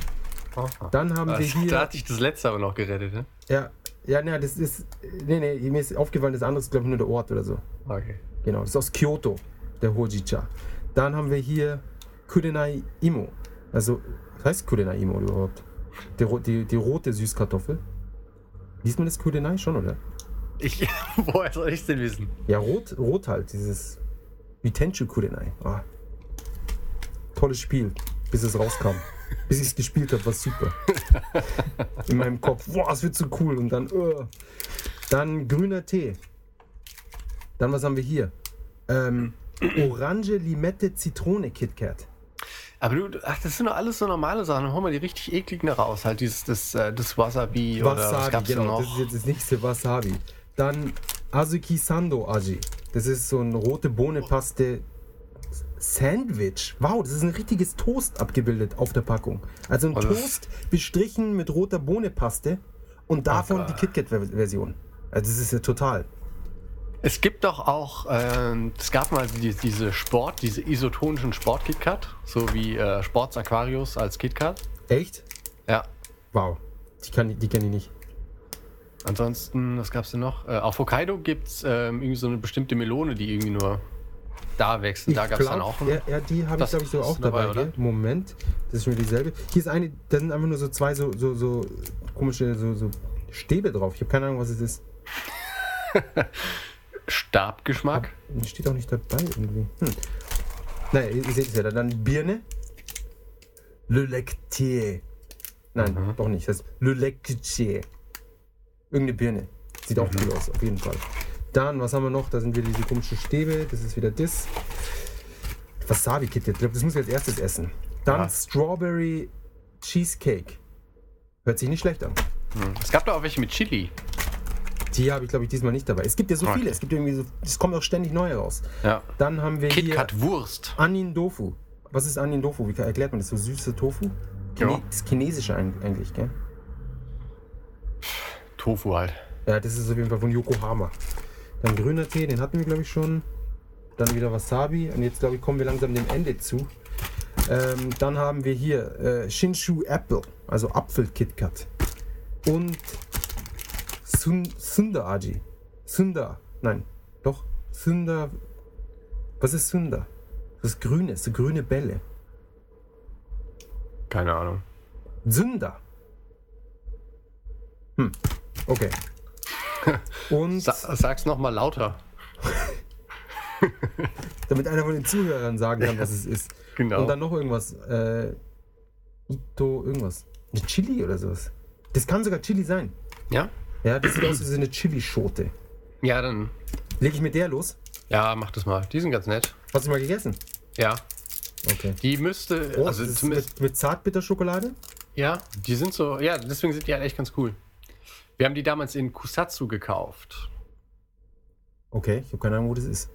Aha. Dann haben wir Das, hier. da hatte ich das letzte aber noch gerettet, ne? Ja, ja, ne, das ist. Nee, nee, mir ist aufgefallen, das andere ist, glaube ich, nur der Ort oder so. Okay. Genau, das ist aus Kyoto, der Hojicha. Dann haben wir hier Kurenai Imo. Also, was heißt Kurenai Imo überhaupt? Die, die, die rote Süßkartoffel. Liest man das Kurenai schon, oder? Ich, woher soll ich denn wissen? Ja, rot, rot halt, dieses Vitenchu Kurenai. Ah. Tolles Spiel, bis es rauskam. bis ich es gespielt habe, war super. In meinem Kopf, boah, es wird so cool. Und dann, uh. dann grüner Tee. Dann, was haben wir hier? Ähm, Orange, Limette, Zitrone, KitKat. Aber du, ach, das sind doch alles so normale Sachen. Dann holen wir die richtig ekligen raus. Halt dieses, das, äh, das Wasabi, oder was Wasabi, gab's genau, noch? das ist jetzt das nächste Wasabi. Dann Azuki Sando Aji. Das ist so ein rote Bohnenpaste Sandwich. Wow, das ist ein richtiges Toast abgebildet auf der Packung. Also ein Oh, Toast bestrichen mit roter Bohnenpaste und davon Gott. die KitKat-Version. Also das ist ja total. Es gibt doch auch, ähm, es gab mal die, diese Sport, diese isotonischen Sport-KitKat, so wie äh, Sports Aquarius als KitKat. Echt? Ja. Wow. Die, kann, die kenne ich nicht. Ansonsten, was gab's denn noch? Äh, auf Hokkaido gibt's ähm, irgendwie so eine bestimmte Melone, die irgendwie nur da wächst. Da gab's dann auch. Ja, ja, die habe ich glaube ich so auch dabei, dabei. Moment, das ist schon dieselbe. Hier ist eine, da sind einfach nur so zwei so, so, so komische so, so Stäbe drauf. Ich habe keine Ahnung, was es ist. Stabgeschmack. Steht auch nicht dabei irgendwie. Hm. Naja, ihr, seht es ja. Dann Birne. Le Lectier. Nein, Mhm. doch nicht. Das ist Le Lectier. Irgendeine Birne. Sieht auch cool aus, auf jeden Fall. Dann, was haben wir noch? Da sind wieder diese komischen Stäbe. Das ist wieder das. Wasabi-Kit. Ich glaube, das muss ich als erstes essen. Dann Ja. Strawberry Cheesecake. Hört sich nicht schlecht an. Hm. Es gab da auch welche mit Chili. Die habe ich, glaube ich, diesmal nicht dabei. Es gibt ja so Okay. viele. Es gibt irgendwie so, es kommen auch ständig neue raus. Ja. Dann haben wir hier KitKat Wurst. Anin Tofu. Was ist Anin Tofu? Wie erklärt man das? So süße Tofu? Ja. Chine Das chinesische ein- eigentlich, gell? Tofu halt. Ja, das ist auf jeden Fall von Yokohama. Dann grüner Tee, den hatten wir, glaube ich, schon. Dann wieder Wasabi. Und jetzt, glaube ich, kommen wir langsam dem Ende zu. Ähm, dann haben wir hier äh, Shinshu Apple, also Apfel-KitKat. Und Sun Sunda Aji. Sunda, nein, doch, Sunda. Was ist Sunda? Das ist Grünes, so grüne Bälle. Keine Ahnung. Sünder. Hm, okay. Und Sa sag's nochmal lauter. damit einer von den Zuhörern sagen kann, was es ist. Genau. Und dann noch irgendwas. Äh, Ito, irgendwas. Eine Chili oder sowas. Das kann sogar Chili sein. Ja? Ja, das sieht aus wie so eine Chili-Schote. Ja, dann. Leg ich mit der los? Ja, mach das mal. Die sind ganz nett. Hast du mal gegessen? Ja. Okay. Die müsste. Oh, also das ist zumindest. mit, mit Zartbitterschokolade? Ja, die sind so. Ja, deswegen sind die halt echt ganz cool. Wir haben die damals in Kusatsu gekauft. Okay, ich habe keine Ahnung, wo das ist.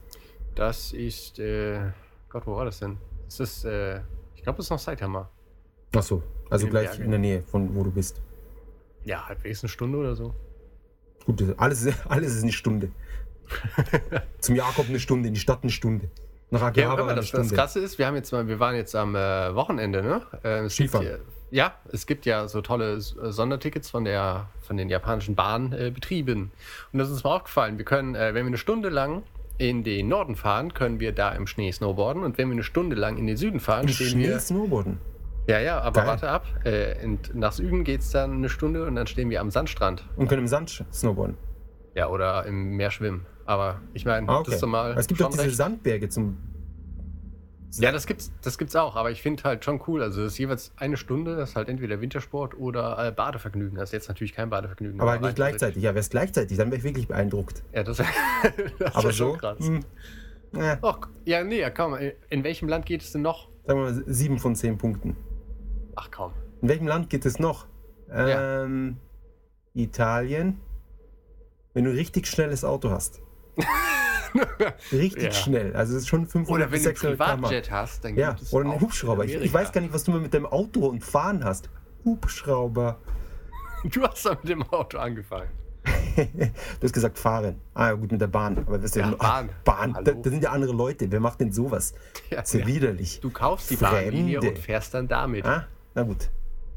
Das ist. Äh, Gott, wo war das denn? Das ist. Äh, ich glaube, das ist noch Saitama. Ach so, also In gleich Bergen. in der Nähe von wo du bist. Ja, halbwegs eine Stunde oder so. Gut, das- alles, ist- alles ist eine Stunde. Zum Jakob eine Stunde, in die Stadt eine Stunde. Nach Ja, Akihabara hör mal, eine das, das Stunde. Krasse ist, wir haben jetzt mal, wir waren jetzt am äh, Wochenende, ne? Äh, Skifahren. hier- ja, es gibt ja so tolle äh, Sondertickets von der von den japanischen Bahnbetrieben. Äh. Und das ist uns mal aufgefallen. Wir können, äh, wenn wir eine Stunde lang in den Norden fahren, können wir da im Schnee snowboarden. Und wenn wir eine Stunde lang in den Süden fahren, Im stehen Schnee wir. Snowboarden. Ja, ja, aber Geil. warte ab. Äh, und nach Süden geht es dann eine Stunde und dann stehen wir am Sandstrand. Und können im Sand snowboarden. Ja, oder im Meer schwimmen. Aber ich meine, Ah, das okay. ist doch mal. es gibt doch diese recht. Sandberge zum. Ja, das gibt's, das gibt's auch, aber ich finde halt schon cool. Also es ist jeweils eine Stunde, das ist halt entweder Wintersport oder äh, Badevergnügen. Das ist jetzt natürlich kein Badevergnügen. Aber rein nicht gleichzeitig. Ja, wäre es gleichzeitig, dann wäre ich wirklich beeindruckt. Ja, das, das Aber wär so. schon krass. Hm, äh, Och, ja, nee, ja, komm. In welchem Land geht es denn noch? sagen wir mal sieben von zehn Punkten. Ach komm. In welchem Land geht es noch? Ähm, Italien. Wenn du ein richtig schnelles Auto hast. richtig Ja. schnell. Also es ist schon 500 Oder wenn du ein 600 km/h. Privatjet hast, dann Ja, gibt es oder einen Hubschrauber. Ich, ich weiß gar nicht, was du mit deinem Auto und Fahren hast. Hubschrauber. Du hast doch mit dem Auto angefangen. Du hast gesagt fahren. Ah ja, gut, mit der Bahn. Aber das ist ja, Ja, Bahn. Bahn. Da, das sind ja andere Leute. Wer macht denn sowas? Ja, Das ist ja ja. widerlich. Du kaufst die Fremde. Bahnlinie und fährst dann damit. Ah, na gut.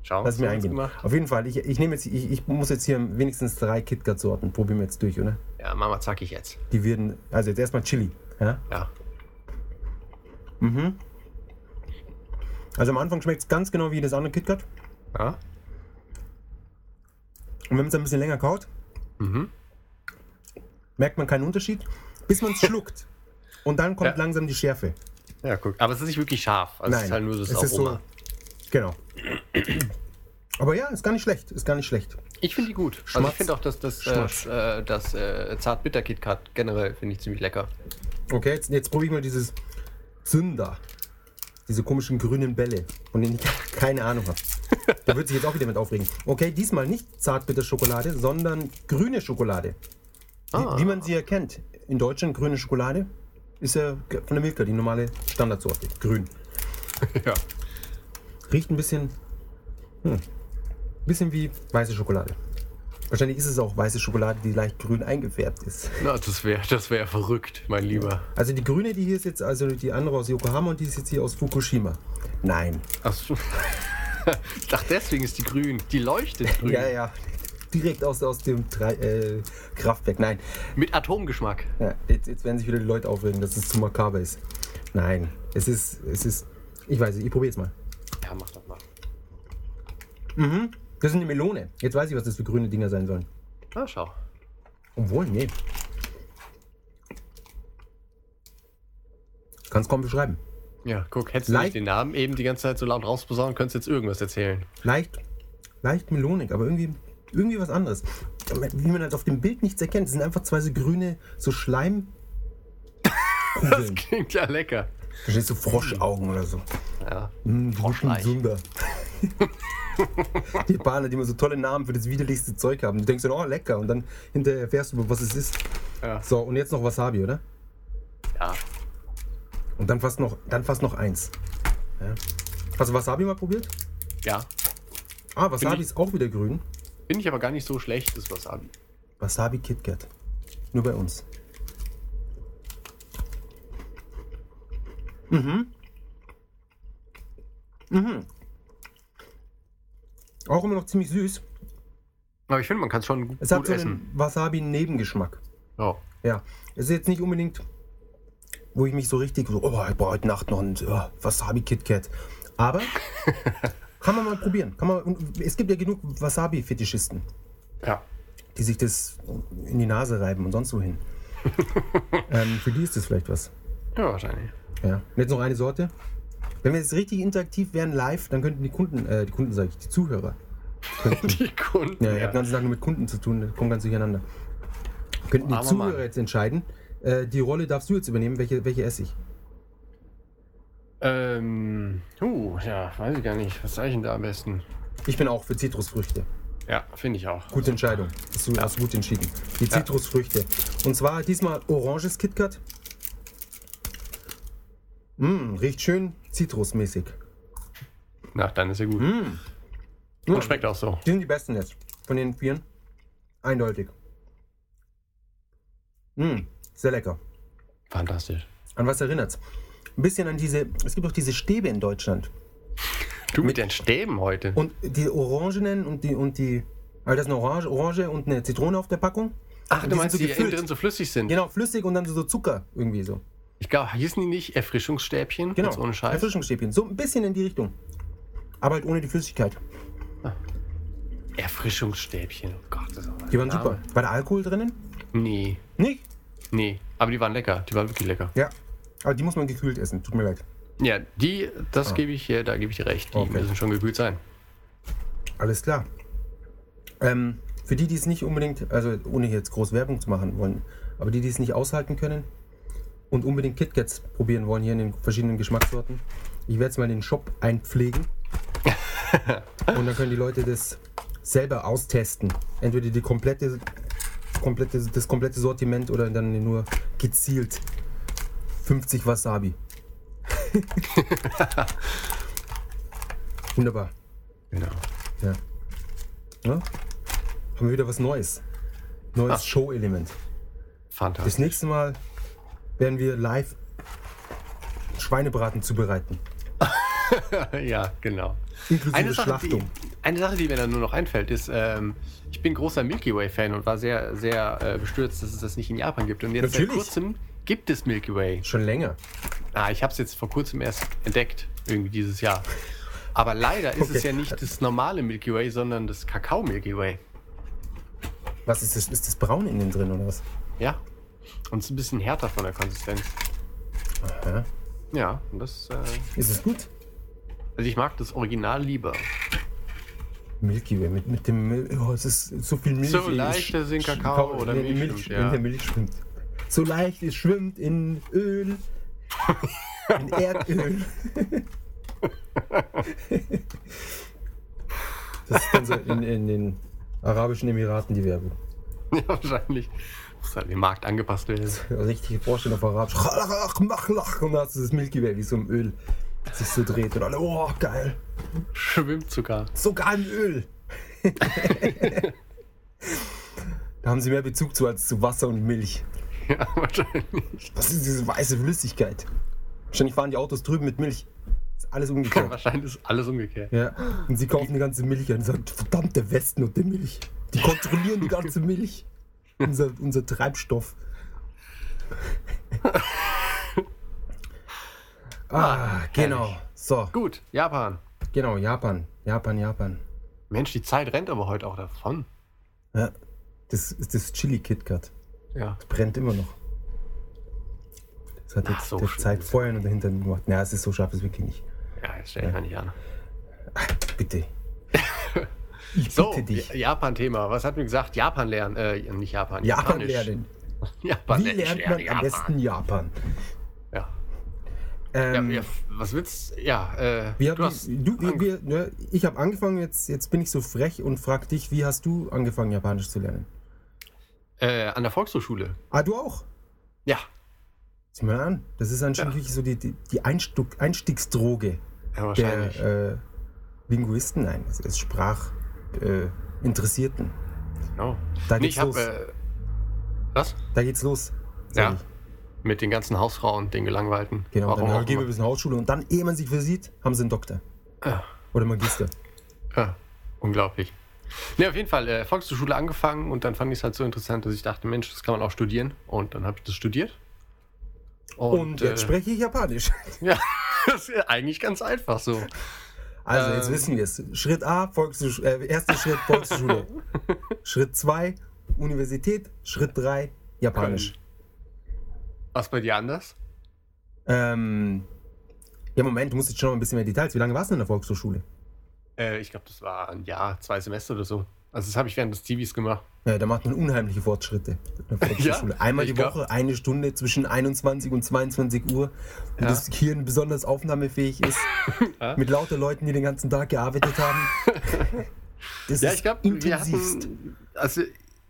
Schau, Lass so mir eingehen. gemacht. Auf jeden Fall, ich, ich nehme jetzt, ich, ich muss jetzt hier wenigstens drei KitKat-Sorten. Probieren wir jetzt durch, oder? Ja, Mama zack ich jetzt. Die werden, also jetzt erstmal Chili. Ja? Ja. Also am Anfang schmeckt es ganz genau wie das andere KitKat. ja. Und wenn man es ein bisschen länger kaut, Mhm. merkt man keinen Unterschied, bis man es schluckt. Und dann kommt Ja. langsam die Schärfe. Ja, guck. Aber es ist nicht wirklich scharf. Also es ist halt nur das es ist Aroma. so. Genau. Aber ja, ist gar nicht schlecht. Ist gar nicht schlecht. Ich finde die gut. Also Schmatz. ich finde auch, dass das, äh, Schmatz. äh, das äh, Zart-Bitter-KitKat generell finde ich ziemlich lecker. Okay, jetzt, jetzt probiere ich mal dieses Sünder. Diese komischen grünen Bälle, von denen ich keine Ahnung habe. Da wird sich jetzt auch wieder mit aufregen. Okay, diesmal nicht Zartbitterschokolade, sondern grüne Schokolade. Ah. Wie, man sie ja kennt. In Deutschland grüne Schokolade ist ja von der Milka die normale Standardsorte. Grün. ja. Riecht ein bisschen. Hm, bisschen wie weiße Schokolade. Wahrscheinlich ist es auch weiße Schokolade, die leicht grün eingefärbt ist. Na, das wäre das wär verrückt, mein Lieber. Also die grüne, die hier ist jetzt, also die andere aus Yokohama und die ist jetzt hier aus Fukushima. Nein. Achso. ich dachte, deswegen ist die grün. Die leuchtet grün. Ja, ja. Direkt aus, aus dem äh, Kraftwerk. Nein. Mit Atomgeschmack. Ja, jetzt, jetzt werden sich wieder die Leute aufregen, dass es zu makaber ist. Nein. Es ist, es ist. Ich weiß nicht, ich probiere jetzt mal. Ja, mach das mal. Das ist eine Melone. Jetzt weiß ich, was das für grüne Dinger sein sollen. Na, schau. Obwohl, nee. Ich kann es kaum beschreiben. Ja, guck, hättest du Leicht- nicht den Namen eben die ganze Zeit so laut rausposaunen, könntest du jetzt irgendwas erzählen. Leicht, leicht melonig, aber irgendwie, irgendwie was anderes. Wie man halt auf dem Bild nichts erkennt. Es sind einfach zwei so grüne, so Schleim. Das klingt ja lecker. Da steht so Froschaugen oder so. Ja. Mm, Froschleich. Sünder. die Japaner, die immer so tolle Namen für das widerlichste Zeug haben. Du denkst dann, oh lecker. Und dann hinterher erfährst du, was es ist. Ja. So, und jetzt noch Wasabi, oder? ja. Und dann fast noch, dann fast noch eins. Ja. Hast du Wasabi mal probiert? Ja. Ah, Wasabi ich- ist auch wieder grün. Finde ich aber gar nicht so schlecht, das Wasabi. Wasabi KitKat. Nur bei uns. Mhm. Mhm. Auch immer noch ziemlich süß. Aber ich finde, man kann es schon gut, Es hat gut so essen. einen Wasabi-Nebengeschmack. Ja. Ja. Es ist jetzt nicht unbedingt, wo ich mich so richtig so, oh, ich brauche heute Nacht noch ein oh, Wasabi KitKat. Aber Kann man mal probieren. Kann man, es gibt ja genug Wasabi-Fetischisten, Ja. die sich das in die Nase reiben und sonst wohin. ähm, für die ist das vielleicht was. Ja, wahrscheinlich. Ja. Und jetzt noch eine Sorte. Wenn wir jetzt richtig interaktiv wären live, dann könnten die Kunden, äh, die Kunden sage ich, die Zuhörer. Könnten, Die Kunden. ja, ich habe den ganzen Tag nur mit Kunden zu tun, das kommt ganz durcheinander. Könnten die Zuhörer Mann. jetzt entscheiden, äh, die Rolle darfst du jetzt übernehmen, welche, welche esse ich? Ähm, uh, ja, weiß ich gar nicht. Was sage ich denn da am besten? Ich bin auch für Zitrusfrüchte. Ja, finde ich auch. Gute Entscheidung. Hast du, hast du gut entschieden. Die Ja. Zitrusfrüchte. Und zwar diesmal oranges KitKat. Mm, riecht schön zitrusmäßig. Na, dann ist ja gut. Mm. Und schmeckt auch so. Die sind die besten jetzt. Von den vieren. Eindeutig. Mm, sehr lecker. Fantastisch. An was erinnert's? Ein bisschen an diese. Es gibt auch diese Stäbe in Deutschland. Du mit den Stäben heute. Und die Orangenen und die. Und die also das ist eine Orange, Orange und eine Zitrone auf der Packung. Ach, Und du die meinst, so die innen gefüllt. drin so flüssig sind? Genau, flüssig und dann so Zucker irgendwie so. Ich glaube, hießen die nicht Erfrischungsstäbchen? Genau, Jetzt ohne Scheiß. Erfrischungsstäbchen. So ein bisschen in die Richtung. Aber halt ohne die Flüssigkeit. Erfrischungsstäbchen. Oh Gott, das ist Die waren Name. super. War da Alkohol drinnen? Nee, Nicht? nee. Aber die waren lecker. Die waren wirklich lecker. Ja. Aber die muss man gekühlt essen. Tut mir leid. Ja, die, das gebe ich, äh, da gebe ich dir recht. Die Ah. Okay. müssen schon gekühlt sein. Alles klar. Ähm, für die, die es nicht unbedingt, also ohne jetzt groß Werbung zu machen wollen, aber die, die es nicht aushalten können und unbedingt KitKats probieren wollen, hier in den verschiedenen Geschmackssorten, ich werde es mal in den Shop einpflegen. und dann können die Leute das selber austesten. Entweder die komplette, komplette, das komplette Sortiment oder dann nur gezielt 50 Wasabi. Wunderbar. Genau. Ja. ja. Haben wir wieder was Neues. Neues. Show-Element. Das Fantastisch. nächste Mal werden wir live Schweinebraten zubereiten. ja, genau. Inklusive Eine Sache, die, Schlachtung. eine Sache, die mir dann nur noch einfällt, ist, ähm, ich bin großer Milky Way-Fan und war sehr, sehr äh, bestürzt, dass es das nicht in Japan gibt. Und jetzt Natürlich. seit kurzem gibt es Milky Way. Schon länger. Ah, ich habe es jetzt vor kurzem erst entdeckt, irgendwie dieses Jahr. Aber leider ist es Okay. ja nicht das normale Milky Way, sondern das Kakao Milky Way. Was ist das? Ist das braun innen drin oder was? Ja. Und es ist ein bisschen härter von der Konsistenz. Ja. Ja, und das. Äh, Ist es gut? also ich mag das Original lieber. Milky Way mit, mit dem Mil oh, es ist so viel Milch. So leicht, dass in Kakao oder in der Milch Milch, schwimmt, ja. in der Milch schwimmt. So leicht, es schwimmt in Öl. in Erdöl. das ist dann so in, in den Arabischen Emiraten die Werbung. ja, wahrscheinlich. Muss halt dem Markt angepasst werden. Richtig vorstellen auf Arabisch. Und dann hast du das Milky Way, wie so im Öl sich so dreht. Und alle, oh, geil. Schwimmt sogar. Sogar im Öl. da haben sie mehr Bezug zu als zu Wasser und Milch. Ja, wahrscheinlich. Was ist diese weiße Flüssigkeit? Wahrscheinlich fahren die Autos drüben mit Milch. Ist alles umgekehrt. Wahrscheinlich ist alles umgekehrt. ja. Und sie kaufen die ganze Milch ein und sagen, verdammt, der Westen und der Milch. Die kontrollieren die ganze Milch. Unser, unser Treibstoff. ah, genau. So, Gut, Japan. genau, Japan. Japan, Japan. Mensch, die Zeit rennt aber heute auch davon. Ja, das ist das Chili KitKat. Ja. Brennt immer noch. Das hat Ach, jetzt so der Zeit vorher und dahinter gemacht. Naja, es ist so scharf, ist wirklich nicht. Ja, jetzt stell ich mal nicht an. Bitte. Ich So, bitte dich. Ja- Japan-Thema. Was hat mir gesagt? Japan lernen. Äh, nicht Japan. Japan Japanisch. lernen. Japan Wie lernt man am besten Japan? Ja. Ähm, ja, was willst Ja, äh, wie du hast. du, wir, ne, ich habe angefangen, jetzt, jetzt bin ich so frech und frag dich, wie hast du angefangen, Japanisch zu lernen? Äh, an der Volkshochschule. Ah, du auch? Ja. Sieh mal an. Das ist anscheinend Ja. wirklich so die, die, die Einstug, Einstiegsdroge Ja, der äh, Linguisten, nein, es ist Sprachinteressierten. Äh, Interessierten. genau. Da Nee, geht's ich hab, los. äh, was? Da geht's los. Ja. ich. Mit den ganzen Hausfrauen, den Gelangweilten. Genau, Warum dann gehen wir immer. bis in Hausschule und dann, ehe man sich versieht, haben sie einen Doktor. Ja. Oder Magister. Ja, unglaublich. Ne, auf jeden Fall, äh, Volkshochschule angefangen und dann fand ich es halt so interessant, dass ich dachte, Mensch, das kann man auch studieren. Und dann habe ich das studiert. Und, jetzt äh, spreche ich Japanisch. Ja, das ist ja eigentlich ganz einfach so. Also, jetzt Ähm. wissen wir es. Schritt A, äh, erster Schritt Volksschule. Schritt 2, Universität. Schritt 3, Japanisch. Was bei dir anders? Ähm, ja, Moment, du musst jetzt schon noch ein bisschen mehr Details. Wie lange warst du in der Volkshochschule? Äh, ich glaube, das war ein Jahr, zwei Semester oder so. Also das habe ich während des TVs gemacht. Ja, da macht man unheimliche Fortschritte. Ja, Einmal die ich glaub- Woche, eine Stunde zwischen 21 und 22 Uhr, wo Ja. das Hirn besonders aufnahmefähig ist. Ja. Mit lauter Leuten, die den ganzen Tag gearbeitet haben. Das Ja, ist ich glaube, wir hatten, also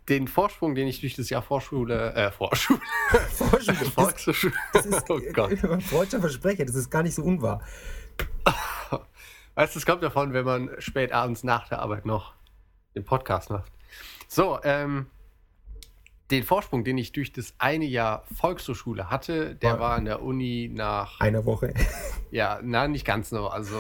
den Vorsprung, den ich durch das Jahr Vorschule, äh, Vorschule, Vorschule. Das, Volkshochschule, das ist oh Gott. ein freudscher Versprecher, das ist gar nicht so unwahr. Weißt du, es kommt davon, wenn man spät abends nach der Arbeit noch den Podcast macht. So, ähm, den Vorsprung, den ich durch das eine Jahr Volkshochschule hatte, der War- war an der Uni nach, Einer Woche. ja, na, nicht ganz so, also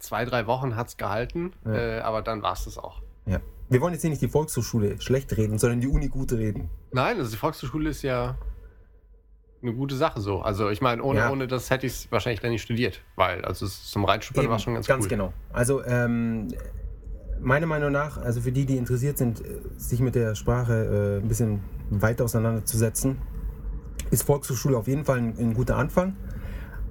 zwei, drei Wochen hat es gehalten, Ja. äh, aber dann war es das auch. Ja. Wir wollen jetzt hier nicht die Volkshochschule schlecht reden, sondern die Uni gut reden. Nein, also die Volkshochschule ist ja eine gute Sache so. Also ich meine, ohne, Ja. ohne das hätte ich es wahrscheinlich dann nicht studiert, weil also es zum Reinschnuppern war schon ganz, ganz cool. genau. Also ähm, meiner Meinung nach, also für die, die interessiert sind, äh, sich mit der Sprache äh, ein bisschen weiter auseinanderzusetzen, ist Volkshochschule auf jeden Fall ein, ein guter Anfang.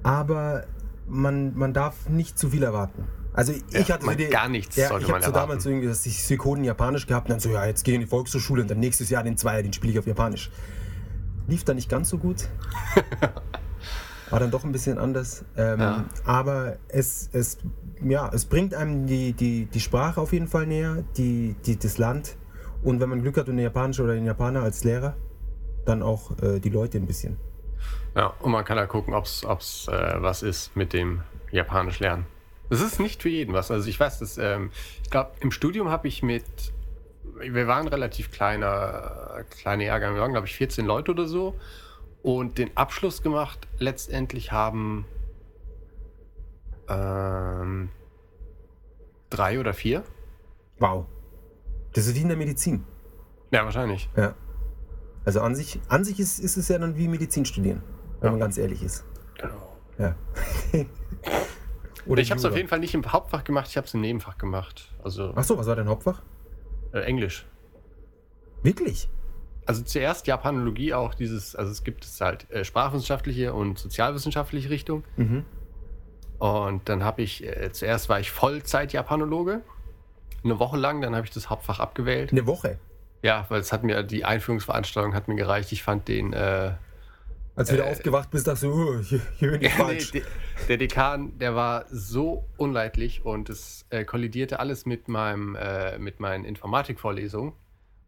Aber man, man darf nicht zu viel erwarten. Also ich Ja, hatte so die, gar nichts ja, sollte ich man habe so erwarten. damals irgendwie, dass ich Suikoden Japanisch gehabt und dann so, ja, jetzt gehe ich in die Volkshochschule und dann nächstes Jahr den Zweier, den spiele ich auf Japanisch. Lief da nicht ganz so gut. War dann doch ein bisschen anders. Ähm, Ja. Aber es, es, ja, es bringt einem die, die, die Sprache auf jeden Fall näher, die, die, das Land. Und wenn man Glück hat und eine Japanische oder einen Japaner als Lehrer, dann auch äh, die Leute ein bisschen. Ja, und man kann da gucken, ob es äh, was ist mit dem Japanisch lernen. Das ist nicht für jeden was. Also ich weiß, dass, ähm, ich glaube, im Studium habe ich mit, wir waren relativ kleiner, kleine Jahrgang, wir waren, glaube ich, 14 Leute oder so. Und den Abschluss gemacht, letztendlich haben ähm, drei oder vier. Wow. Das ist wie in der Medizin. Ja, wahrscheinlich. Ja. Also an sich, an sich ist, ist es ja dann wie Medizin studieren, wenn Ja. man ganz ehrlich ist. Genau. Ja. Ich habe es auf jeden Fall nicht im Hauptfach gemacht, ich habe es im Nebenfach gemacht. Also Ach so, was war dein Hauptfach? äh, Englisch. Wirklich? Also zuerst Japanologie auch dieses, also es gibt es halt äh, sprachwissenschaftliche und sozialwissenschaftliche Richtung. Mhm. Und dann habe ich, äh, zuerst war ich Vollzeit-Japanologe. Eine Woche lang, dann habe ich das Hauptfach abgewählt. Eine Woche. Ja, weil es hat mir, die Einführungsveranstaltung hat mir gereicht. Ich fand den, äh, Als du wieder Äh, aufgewacht bist, dachtest du, oh, hier, hier bin ich nee, falsch. de- der Dekan, der war so unleidlich und es äh, kollidierte alles mit meinem, äh, mit meinen Informatikvorlesungen.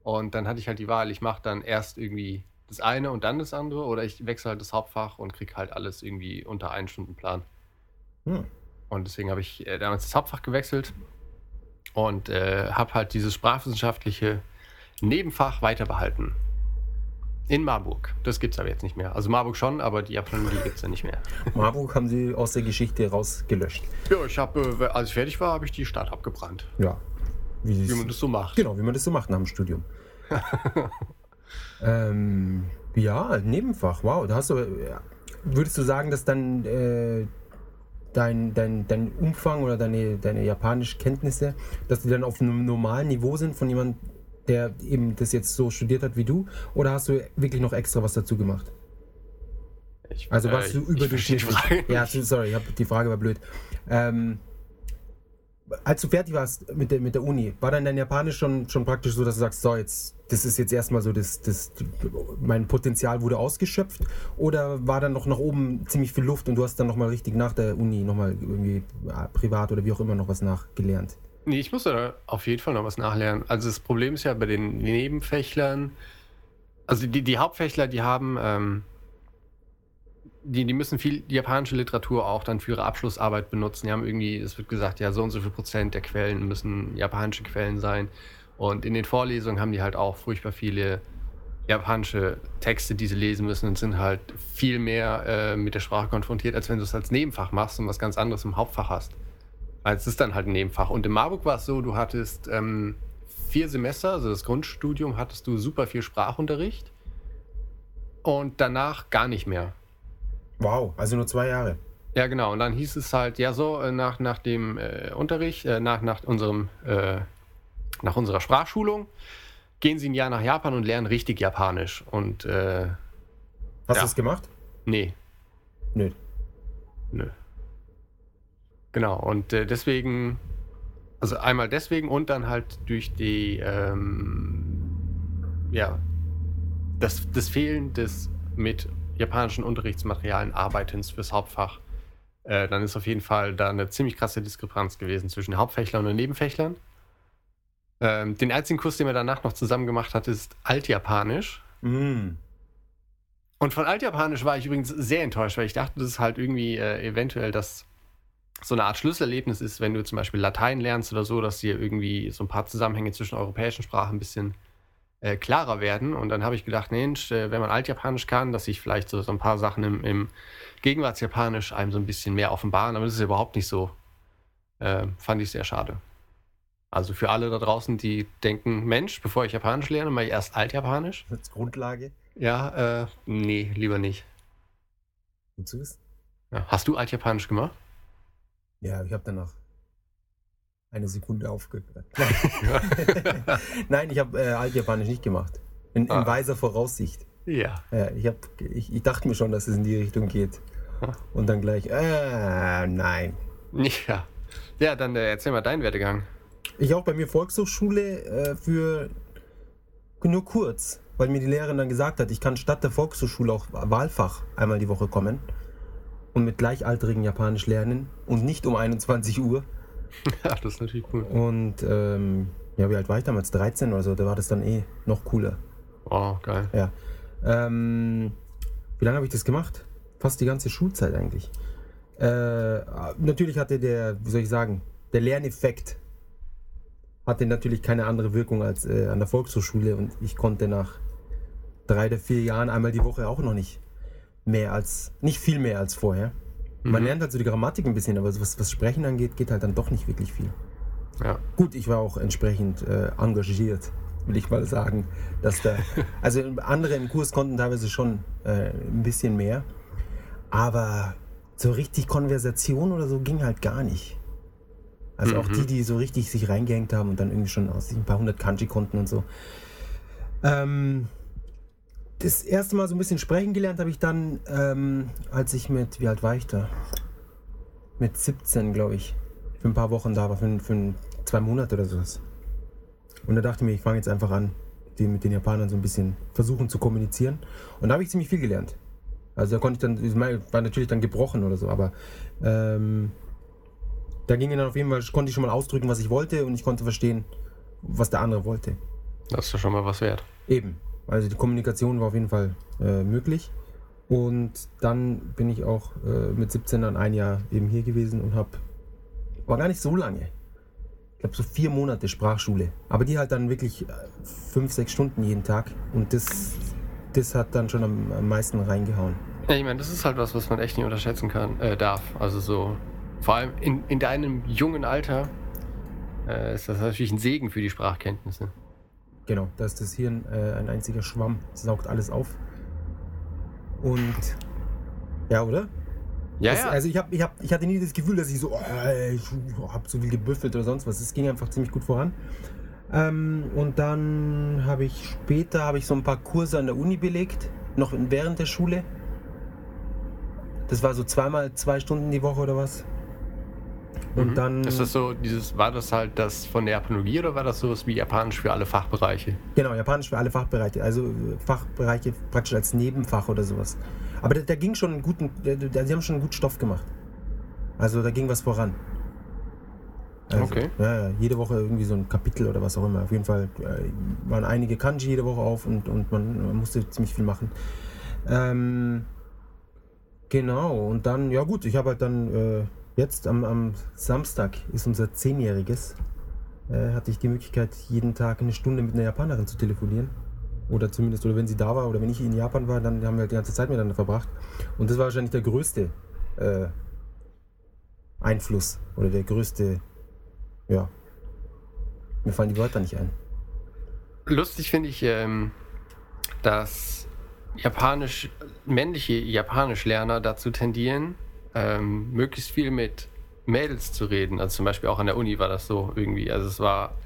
Und dann hatte ich halt die Wahl, ich mache dann erst irgendwie das eine und dann das andere oder ich wechsle halt das Hauptfach und krieg halt alles irgendwie unter einen Stundenplan. Hm. Und deswegen habe ich äh, damals das Hauptfach gewechselt und äh, habe halt dieses sprachwissenschaftliche Nebenfach weiter behalten. In Marburg. Das gibt es aber jetzt nicht mehr. Also Marburg schon, aber die Japanologie gibt es ja nicht mehr. Marburg haben sie aus der Geschichte rausgelöscht. Ja, ich habe, äh, als ich fertig war, habe ich die Stadt abgebrannt. Ja. Wie, Wie man das so macht. Genau, wie man das so macht nach dem Studium. ähm, ja, Nebenfach, wow. Da hast du, ja. würdest du sagen, dass dann äh, dein, dein, dein Umfang oder deine, deine Japanisch-Kenntnisse, dass die dann auf einem normalen Niveau sind von jemandem, der eben das jetzt so studiert hat wie du? Oder hast du wirklich noch extra was dazu gemacht? Ich, Also warst äh, du überdurchschnittlich? Ja, sorry, ich hab, die Frage war blöd. Ähm, als du fertig warst mit der, mit der Uni, war dann dein Japanisch schon, schon praktisch so, dass du sagst, so jetzt, das ist jetzt erstmal so, das, das, mein Potenzial wurde ausgeschöpft? Oder war dann noch nach oben ziemlich viel Luft und du hast dann nochmal richtig nach der Uni nochmal irgendwie privat oder wie auch immer noch was nachgelernt? Nee, ich muss da auf jeden Fall noch was nachlernen. Also das Problem ist ja bei den Nebenfächlern, also die, die Hauptfächler, die haben, ähm, die, die müssen viel japanische Literatur auch dann für ihre Abschlussarbeit benutzen. Die haben irgendwie, es wird gesagt, ja, so und so viel Prozent der Quellen müssen japanische Quellen sein. Und in den Vorlesungen haben die halt auch furchtbar viele japanische Texte, die sie lesen müssen und sind halt viel mehr äh, mit der Sprache konfrontiert, als wenn du es als Nebenfach machst und was ganz anderes im Hauptfach hast. Weil es ist dann halt ein Nebenfach. Und in Marburg war es so, du hattest ähm, vier Semester, also das Grundstudium, hattest du super viel Sprachunterricht. Und danach gar nicht mehr. Wow, also nur zwei Jahre. Ja, genau. Und dann hieß es halt, ja, so äh, nach, nach dem äh, Unterricht, äh, nach, nach, unserem, äh, nach unserer Sprachschulung, gehen Sie ein Jahr nach Japan und lernen richtig Japanisch. Und äh, Hast Ja. du es gemacht? nee, Nö. nö. Genau. Und äh, deswegen, also einmal deswegen und dann halt durch die, ähm, ja, das, das Fehlen des mit japanischen Unterrichtsmaterialien Arbeitens fürs Hauptfach. Äh, dann ist auf jeden Fall da eine ziemlich krasse Diskrepanz gewesen zwischen Hauptfächlern und Nebenfächlern. Ähm, den einzigen Kurs, den wir danach noch zusammen gemacht hat, ist Altjapanisch. Mm. Und von Altjapanisch war ich übrigens sehr enttäuscht, weil ich dachte, das ist halt irgendwie äh, eventuell das so eine Art Schlüsselerlebnis ist, wenn du zum Beispiel Latein lernst oder so, dass dir irgendwie so ein paar Zusammenhänge zwischen europäischen Sprachen ein bisschen äh, klarer werden. Und dann habe ich gedacht, Mensch, äh, wenn man Altjapanisch kann, dass sich vielleicht so, so ein paar Sachen im, im Gegenwartsjapanisch einem so ein bisschen mehr offenbaren. Aber das ist überhaupt nicht so. Äh, fand ich sehr schade. Also für alle da draußen, die denken, Mensch, bevor ich Japanisch lerne, mache ich erst Altjapanisch. Als Grundlage. Ja, äh, nee, lieber nicht. Gut zu wissen. Ja. Hast du Altjapanisch gemacht? Ja, ich habe danach eine Sekunde aufgehört. Nein, ich habe äh, Altjapanisch nicht gemacht. In, in Ah. weiser Voraussicht. Ja. Ja, ich, hab, ich, ich dachte mir schon, dass es in die Richtung geht. Ah. Und dann gleich, äh, nein. Ja. Ja, dann äh, erzähl mal deinen Werdegang. Ich auch bei mir Volkshochschule äh, für nur kurz, weil mir die Lehrerin dann gesagt hat, ich kann statt der Volkshochschule auch Wahlfach einmal die Woche kommen und mit Gleichaltrigen Japanisch lernen und nicht um 21 Uhr. ja, das ist natürlich cool. Und ähm, ja, wie alt war ich damals? 13 oder so, da war das dann eh noch cooler. Oh, geil. Ja. Ähm, wie lange habe ich das gemacht? Fast die ganze Schulzeit eigentlich. Äh, natürlich hatte der, wie soll ich sagen, der Lerneffekt hatte natürlich keine andere Wirkung als äh, an der Volkshochschule und ich konnte nach drei oder vier Jahren einmal die Woche auch noch nicht mehr als, nicht viel mehr als vorher. Man Mhm. lernt halt so die Grammatik ein bisschen, aber was, was Sprechen angeht, geht halt dann doch nicht wirklich viel. Ja. Gut, ich war auch entsprechend äh, engagiert, will ich mal sagen. Dass da, also andere im Kurs konnten teilweise schon äh, ein bisschen mehr, aber so richtig Konversation oder so ging halt gar nicht. Also auch Mhm. die, die so richtig sich reingehängt haben und dann irgendwie schon aus ein paar hundert Kanji konnten und so. Ähm, das erste Mal so ein bisschen sprechen gelernt habe ich dann, ähm, als ich mit, wie alt war ich da? Mit 17, glaube ich. Für ein paar Wochen da war, für, für zwei Monate oder sowas. Und da dachte ich mir, ich fange jetzt einfach an, die, mit den Japanern so ein bisschen versuchen zu kommunizieren. Und da habe ich ziemlich viel gelernt. Also da konnte ich dann, war natürlich dann gebrochen oder so, aber ähm, da ging dann auf jeden Fall, konnte ich schon mal ausdrücken, was ich wollte und ich konnte verstehen, was der andere wollte. Das ist ja schon mal was wert. Eben. Also die Kommunikation war auf jeden Fall äh, möglich. Und dann bin ich auch äh, mit 17 dann ein Jahr eben hier gewesen und habe, war gar nicht so lange. Ich glaube so vier Monate Sprachschule. Aber die halt dann wirklich äh, fünf, sechs Stunden jeden Tag. Und das, das hat dann schon am, am meisten reingehauen. Ja, ich meine, das ist halt was, was man echt nicht unterschätzen kann, äh, darf. Also so, vor allem in, in deinem jungen Alter äh, ist das natürlich ein Segen für die Sprachkenntnisse. Genau, da ist das Hirn äh, ein einziger Schwamm. Saugt alles auf. Und ja, oder? Ja, Das, ja. Also ich, hab, ich, hab, ich hatte nie das Gefühl, dass ich so, oh, ich habe so viel gebüffelt oder sonst was. Es ging einfach ziemlich gut voran. Ähm, und dann habe ich später habe ich so ein paar Kurse an der Uni belegt, noch während der Schule. Das war so zweimal zwei Stunden die Woche oder was. Und Mhm. dann ist das so, dieses, war das halt das von der Japanologie oder war das sowas wie Japanisch für alle Fachbereiche? genau Japanisch für alle Fachbereiche, also Fachbereiche praktisch als Nebenfach oder sowas. Aber da, da ging schon einen guten, da, die haben schon einen guten Stoff gemacht. Also da ging was voran. Also, Okay. Ja, ja, jede Woche irgendwie so ein Kapitel oder was auch immer. Auf jeden Fall äh, waren einige Kanji jede Woche auf und, und man, man musste ziemlich viel machen. Ähm, genau, und dann, ja gut, ich habe halt dann äh, jetzt am, am Samstag ist unser Zehnjähriges, äh, hatte ich die Möglichkeit, jeden Tag eine Stunde mit einer Japanerin zu telefonieren. Oder zumindest, oder wenn sie da war oder wenn ich in Japan war, dann haben wir die ganze Zeit miteinander verbracht. Und das war wahrscheinlich der größte äh, Einfluss oder der größte, ja, mir fallen die Wörter nicht ein. Lustig finde ich, ähm, dass Japanisch, männliche Japanischlerner dazu tendieren, ähm, möglichst viel mit Mädels zu reden. Also zum Beispiel auch an der Uni war das so irgendwie. Also es war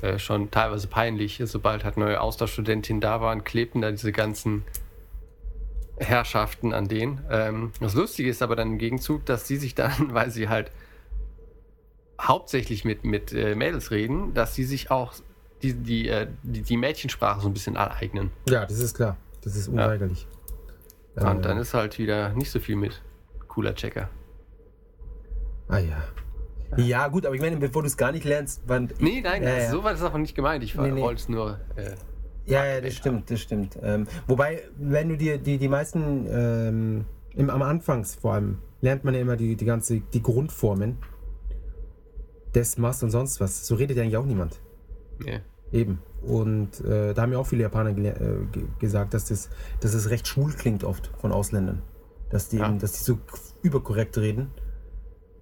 äh, schon teilweise peinlich. Sobald halt neue Austauschstudentinnen da waren, klebten da diese ganzen Herrschaften an denen. Ähm, das Lustige ist aber dann im Gegenzug, dass sie sich dann, weil sie halt hauptsächlich mit, mit äh, Mädels reden, dass sie sich auch die, die, äh, die, die Mädchensprache so ein bisschen aneignen. Ja, das ist klar. Das ist unweigerlich. Ja. Und Äh, dann ist halt wieder nicht so viel mit cooler Checker. Ah ja. Ja, gut, aber ich meine, bevor du es gar nicht lernst, wann. Nee, nein, Ja, ja. so war das auch nicht gemeint. Ich Nee, nee. wollte es nur. Äh, Ja, ja, das stimmt, das stimmt. Ähm, wobei, wenn du dir die, die meisten, ähm, im, am Anfangs vor allem, lernt man ja immer die, die ganze, die Grundformen. Des, Mast und sonst was. So redet ja eigentlich auch niemand. nee. Eben. Und äh, da haben ja auch viele Japaner äh, ge- gesagt, dass das, dass es recht schwul klingt oft von Ausländern. Dass die, Ja. eben, dass die so überkorrekt reden.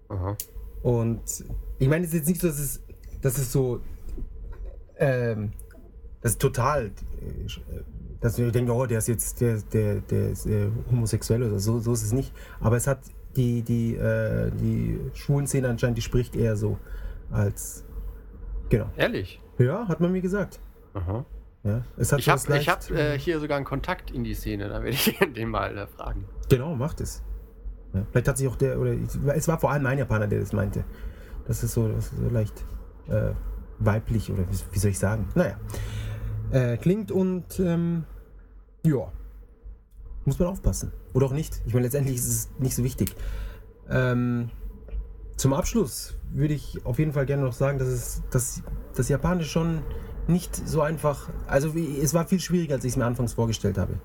Aha. Und ich meine, es ist jetzt nicht so, dass es, dass es so, ähm, das ist total, äh, dass wir denken, oh, der ist jetzt, der, der, der ist äh, homosexuell oder so, so ist es nicht. Aber es hat die, die, äh, die schwulen Szene anscheinend, die spricht eher so als, genau. Ehrlich? Ja, hat man mir gesagt. Aha. Ja, hat Ich habe hab, äh, hier sogar einen Kontakt in die Szene, da werde ich den mal äh, fragen. Genau, macht es. Ja, vielleicht hat sich auch der, oder ich, es war vor allem ein Japaner, der das meinte. Das ist so, das ist so leicht äh, weiblich oder wie, wie soll ich sagen? Naja. Äh, klingt und ähm, ja. Muss man aufpassen. Oder auch nicht. Ich meine, letztendlich ist es nicht so wichtig. Ähm, zum Abschluss würde ich auf jeden Fall gerne noch sagen, dass es dass das Japanisch schon nicht so einfach. Also es war viel schwieriger, als ich es mir anfangs vorgestellt habe.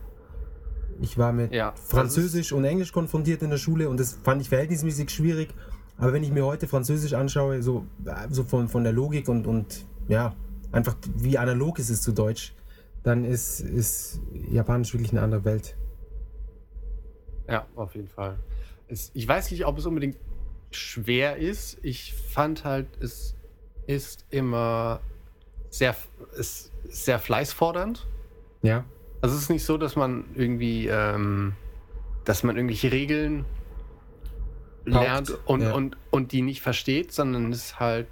Ich war mit Ja, Französisch und Englisch konfrontiert in der Schule und das fand ich verhältnismäßig schwierig. Aber wenn ich mir heute Französisch anschaue, so, so von, von der Logik und, und ja, einfach wie analog ist es zu Deutsch, dann ist, ist Japanisch wirklich eine andere Welt. Ja, auf jeden Fall. Es, ich weiß nicht, ob es unbedingt schwer ist. Ich fand halt, es ist immer sehr, ist sehr fleißfordernd. Ja. Also es ist nicht so, dass man irgendwie, ähm, dass man irgendwelche Regeln lernt und, ja. und, und die nicht versteht, sondern es ist halt.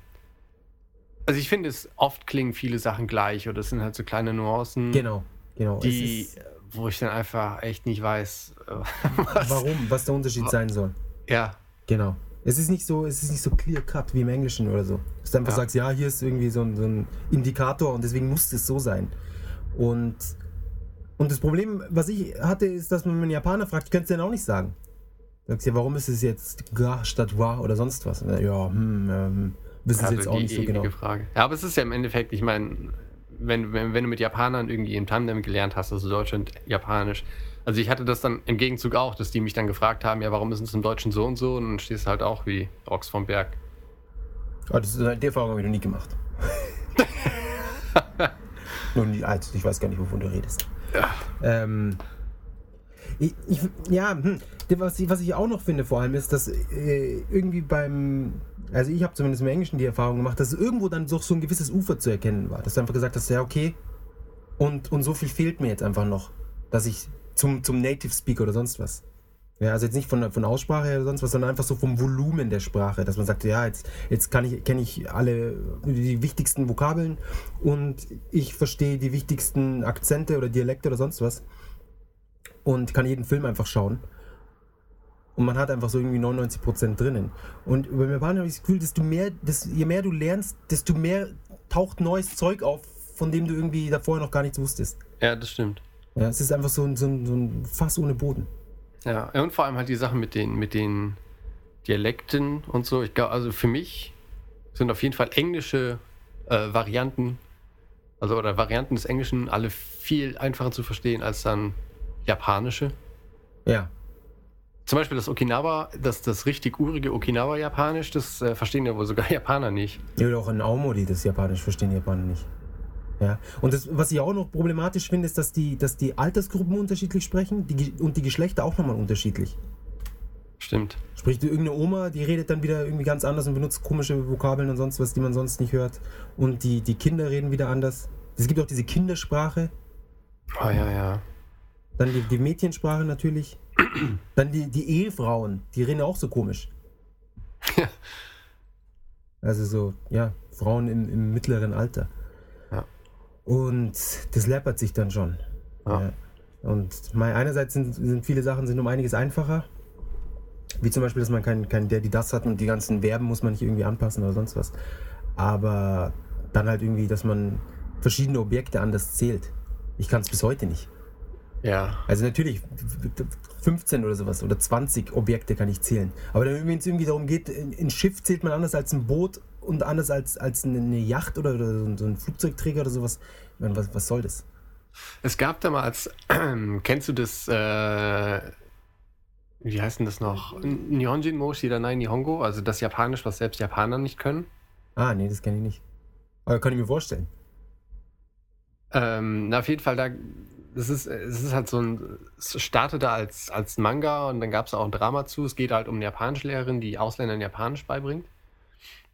Also ich finde, es oft klingen viele Sachen gleich oder es sind halt so kleine Nuancen, Genau, genau. Die, wo ich dann einfach echt nicht weiß, was. warum, was der Unterschied sein soll. Ja, Genau. Es ist nicht so, es ist nicht so clear cut wie im Englischen oder so. Dass du einfach Ja. sagst, ja, hier ist irgendwie so ein, so ein Indikator und deswegen muss es so sein. Und, und das Problem, was ich hatte, ist, dass man einen Japaner fragt, ich könnte es denen auch nicht sagen. Sagst ja, warum ist es jetzt ga statt wa oder sonst was? Ja, hm, ähm, wissen sie Also jetzt auch nicht so genau. Frage. Ja, aber es ist ja im Endeffekt, ich meine, wenn, wenn, wenn du mit Japanern irgendwie im Tandem gelernt hast, also Deutsch und Japanisch, also ich hatte das dann im Gegenzug auch, dass die mich dann gefragt haben, ja, warum ist es im Deutschen so und so? Und dann stehst du halt auch wie Ochs vom Berg. Aber das, die Erfahrung habe ich noch nie gemacht. noch nie, also ich weiß gar nicht, wovon du redest. Ähm, ich, ich, ja, hm, was, ich, was ich auch noch finde vor allem ist, dass äh, irgendwie beim, also ich habe zumindest im Englischen die Erfahrung gemacht, dass irgendwo dann so, so ein gewisses Ufer zu erkennen war. Dass du einfach gesagt hast, ja okay, und, und so viel fehlt mir jetzt einfach noch, dass ich zum, zum Native Speaker oder sonst was. Ja, also jetzt nicht von, von Aussprache oder sonst was, sondern einfach so vom Volumen der Sprache, dass man sagt, ja, jetzt, jetzt kann ich, kenne ich alle die wichtigsten Vokabeln und ich verstehe die wichtigsten Akzente oder Dialekte oder sonst was und kann jeden Film einfach schauen. Und man hat einfach so irgendwie 99% drinnen. Und beim Japaner habe ich das Gefühl, desto mehr, das, je mehr du lernst, desto mehr taucht neues Zeug auf, von dem du irgendwie davor noch gar nichts wusstest. Ja, das stimmt. Ja, es ist einfach so ein, so ein, so ein Fass ohne Boden. Ja, und vor allem halt die Sachen mit den, mit den Dialekten und so. Ich glaube, also für mich sind auf jeden Fall englische äh, Varianten, also oder Varianten des Englischen alle viel einfacher zu verstehen als dann japanische. Ja, Zum Beispiel das Okinawa, das, das richtig urige Okinawa-Japanisch, das äh, verstehen ja wohl sogar Japaner nicht. Ja, oder auch in Aomori, das Japanisch verstehen die Japaner nicht. Ja. Und das, was ich auch noch problematisch finde, ist, dass die, dass die Altersgruppen unterschiedlich sprechen die, und die Geschlechter auch nochmal unterschiedlich. Stimmt. Sprich, irgendeine Oma, die redet dann wieder irgendwie ganz anders und benutzt komische Vokabeln und sonst was, die man sonst nicht hört. Und die, die Kinder reden wieder anders. Es gibt auch diese Kindersprache, Oh ja, ja. dann die, die Mädchensprache natürlich. Dann die, die Ehefrauen, die reden auch so komisch. Ja. Also so, ja, Frauen im, im mittleren Alter. Und das läppert sich dann schon. Ja. Und mal einerseits sind, sind viele Sachen sind um einiges einfacher. Wie zum Beispiel, dass man kein, kein der, die das hat und die ganzen Verben muss man nicht irgendwie anpassen oder sonst was. Aber dann halt irgendwie, dass man verschiedene Objekte anders zählt. Ich kann es bis heute nicht. Ja. Also natürlich 15 oder sowas oder 20 Objekte kann ich zählen. Aber wenn es irgendwie darum geht, ein Schiff zählt man anders als ein Boot und anders als, als eine Yacht oder, oder so ein- Flugzeugträger oder sowas. Meine, was, was soll das? Es gab damals, kennst du das, äh, wie heißt denn das noch? Nihonjin mo Shiranai Nihongo, also das Japanisch, was selbst Japaner nicht können. Ah, nee, das kenne ich nicht. Aber kann ich mir vorstellen. Ähm, na, auf jeden Fall, da, das ist, es ist halt so ein, es startete als, als Manga und dann gab es auch ein Drama zu. Es geht halt um eine Japanischlehrerin, die Ausländern Japanisch beibringt.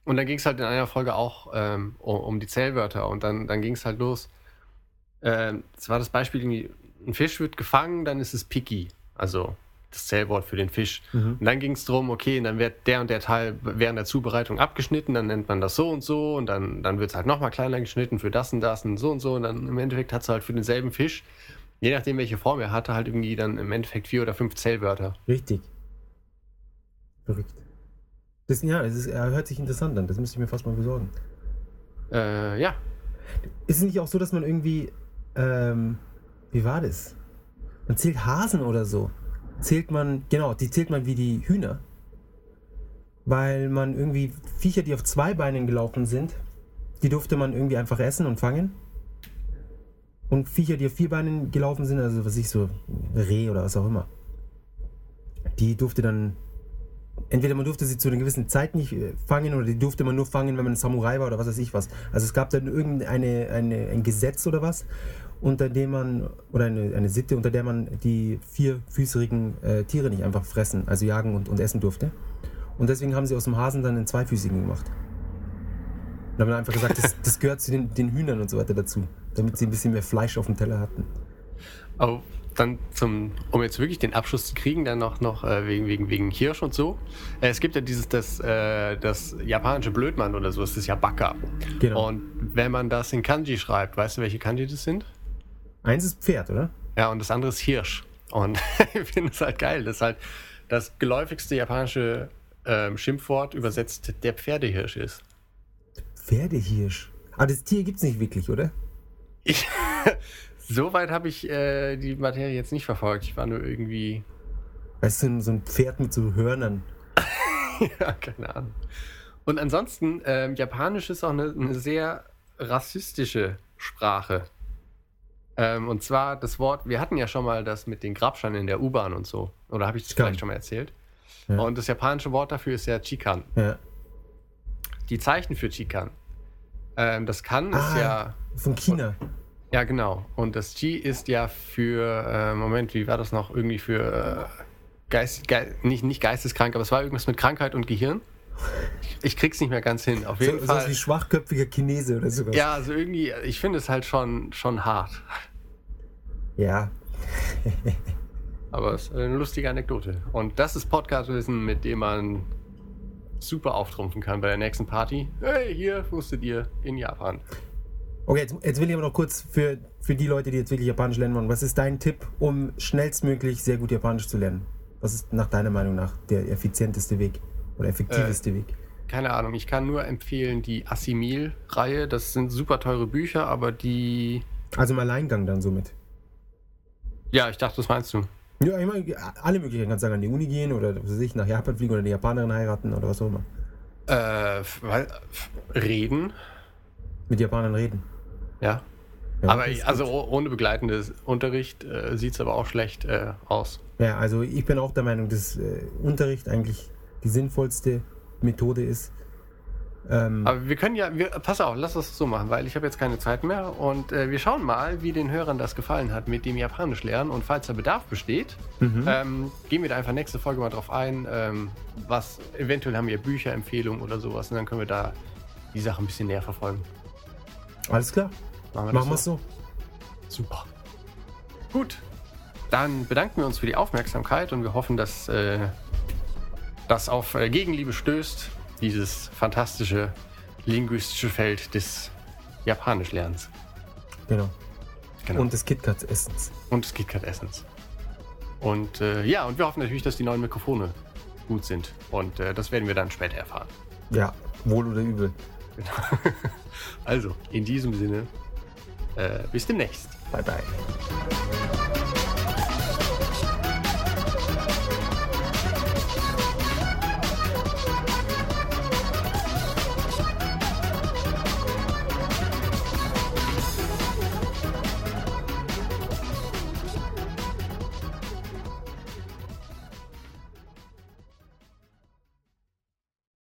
Und dann ging es halt in einer Folge auch ähm, um, um die Zählwörter und dann, dann ging es halt los. Ähm, Es war das Beispiel, irgendwie, ein Fisch wird gefangen, dann ist es Piki, also das Zählwort für den Fisch. Und dann ging es darum, okay, und dann wird der und der Teil während der Zubereitung abgeschnitten, dann nennt man das so und so und dann, dann wird es halt nochmal kleiner geschnitten für das und das und so und so und dann im Endeffekt hat es halt für denselben Fisch, je nachdem welche Form er hatte, halt irgendwie dann im Endeffekt vier oder fünf Zählwörter. Richtig. Verrückt. Das, ja, es ist, er hört sich interessant an. Das müsste ich mir fast mal besorgen. Äh, ja, Ist es nicht auch so, dass man irgendwie. Ähm, wie war das? Man zählt Hasen oder so. Zählt man. Genau, die zählt man wie die Hühner. Weil man irgendwie Viecher, die auf zwei Beinen gelaufen sind, die durfte man irgendwie einfach essen und fangen. Und Viecher, die auf vier Beinen gelaufen sind, also was ich so, Reh oder was auch immer, die durfte dann. Entweder man durfte sie zu einer gewissen Zeit nicht äh, fangen oder die durfte man nur fangen, wenn man ein Samurai war oder was weiß ich was. Also es gab dann irgendeine eine, ein Gesetz oder was, unter dem man, oder eine, eine Sitte, unter der man die vierfüßigen äh, Tiere nicht einfach fressen, also jagen und, und essen durfte. Und deswegen haben sie aus dem Hasen dann einen zweifüßigen gemacht. Und haben dann einfach gesagt, das, das gehört zu den, den Hühnern und so weiter dazu, damit sie ein bisschen mehr Fleisch auf dem Teller hatten. Aber dann zum, um jetzt wirklich den Abschluss zu kriegen, dann noch, noch äh, wegen, wegen, wegen Hirsch und so. Äh, es gibt ja dieses, das, äh, das japanische Blödmann oder so, das ist ja Baka. Genau. Und wenn man das in Kanji schreibt, weißt du, welche Kanji das sind? Eins ist Pferd, oder? Ja, und das andere ist Hirsch. Und ich finde es halt geil. Das ist halt das geläufigste japanische ähm, Schimpfwort übersetzt der Pferdehirsch ist. Pferdehirsch. Aber das Tier gibt's nicht wirklich, oder? Ich, Soweit habe ich äh, die Materie jetzt nicht verfolgt. Ich war nur irgendwie. Weißt du, so ein Pferd mit so Hörnern. ja, keine Ahnung. Und ansonsten, ähm, Japanisch ist auch eine, eine sehr rassistische Sprache. Ähm, und zwar das Wort, wir hatten ja schon mal das mit den Grabsteinen in der U-Bahn und so. Oder habe ich das Stimmt. vielleicht schon mal erzählt? Ja. Und das japanische Wort dafür ist ja Chikan. Ja. Die Zeichen für Chikan. Ähm, das Kan ist Ah. ja. Von China. Ja, genau. Und das Chi ist ja für, äh, Moment, wie war das noch? Irgendwie für äh, Geist, Ge nicht, nicht geisteskrank, aber es war irgendwas mit Krankheit und Gehirn. Ich, krieg's nicht mehr ganz hin. Auf jeden So, Fall. wie schwachköpfiger Chinese oder sowas. Ja, also irgendwie, ich finde es halt schon, schon hart. Ja. Aber es ist eine lustige Anekdote. Und das ist Podcastwissen, mit dem man super auftrumpfen kann bei der nächsten Party. Hey, hier wusstet ihr in Japan. Okay, jetzt, jetzt will ich aber noch kurz für, für die Leute, die jetzt wirklich Japanisch lernen wollen, was ist dein Tipp, um schnellstmöglich sehr gut Japanisch zu lernen? Was ist nach deiner Meinung nach der effizienteste Weg oder Äh. effektiveste Weg? Keine Ahnung, ich kann nur empfehlen die Assimil-Reihe. Das sind super teure Bücher, aber die. Also im Alleingang dann somit. Ja, ich dachte, das meinst du. Ja, ich meine, alle Möglichkeiten kannst du sagen, an die Uni gehen oder was weiß ich, nach Japan fliegen oder eine Japanerin heiraten oder was auch immer. Äh, weil, reden, Mit Japanern reden. Ja. Ja, aber ich, also gut. oh- ohne begleitendes Unterricht äh, sieht es aber auch schlecht äh, aus. Ja, also ich bin auch der Meinung, dass äh, Unterricht eigentlich die sinnvollste Methode ist. Ähm, Aber wir können ja, wir, pass auf, lass das so machen, weil ich habe jetzt keine Zeit mehr und äh, wir schauen mal, wie den Hörern das gefallen hat mit dem Japanisch lernen und falls der Bedarf besteht, mhm. ähm, gehen wir da einfach nächste Folge mal drauf ein, ähm, was eventuell haben wir Bücherempfehlungen oder sowas und dann können wir da die Sache ein bisschen näher verfolgen. Alles klar, Machen wir machen wir das es so. so? Super. Gut. Dann bedanken wir uns für die Aufmerksamkeit und wir hoffen, dass äh, das auf äh, Gegenliebe stößt, dieses fantastische linguistische Feld des Japanischlernens. Genau. Genau. Und des KitKat-Essens. Und des KitKat-Essens. Und äh, ja, und wir hoffen natürlich, dass die neuen Mikrofone gut sind. Und äh, das werden wir dann später erfahren. Ja, wohl oder übel. Also, in diesem Sinne, bis demnächst. Bye, bye.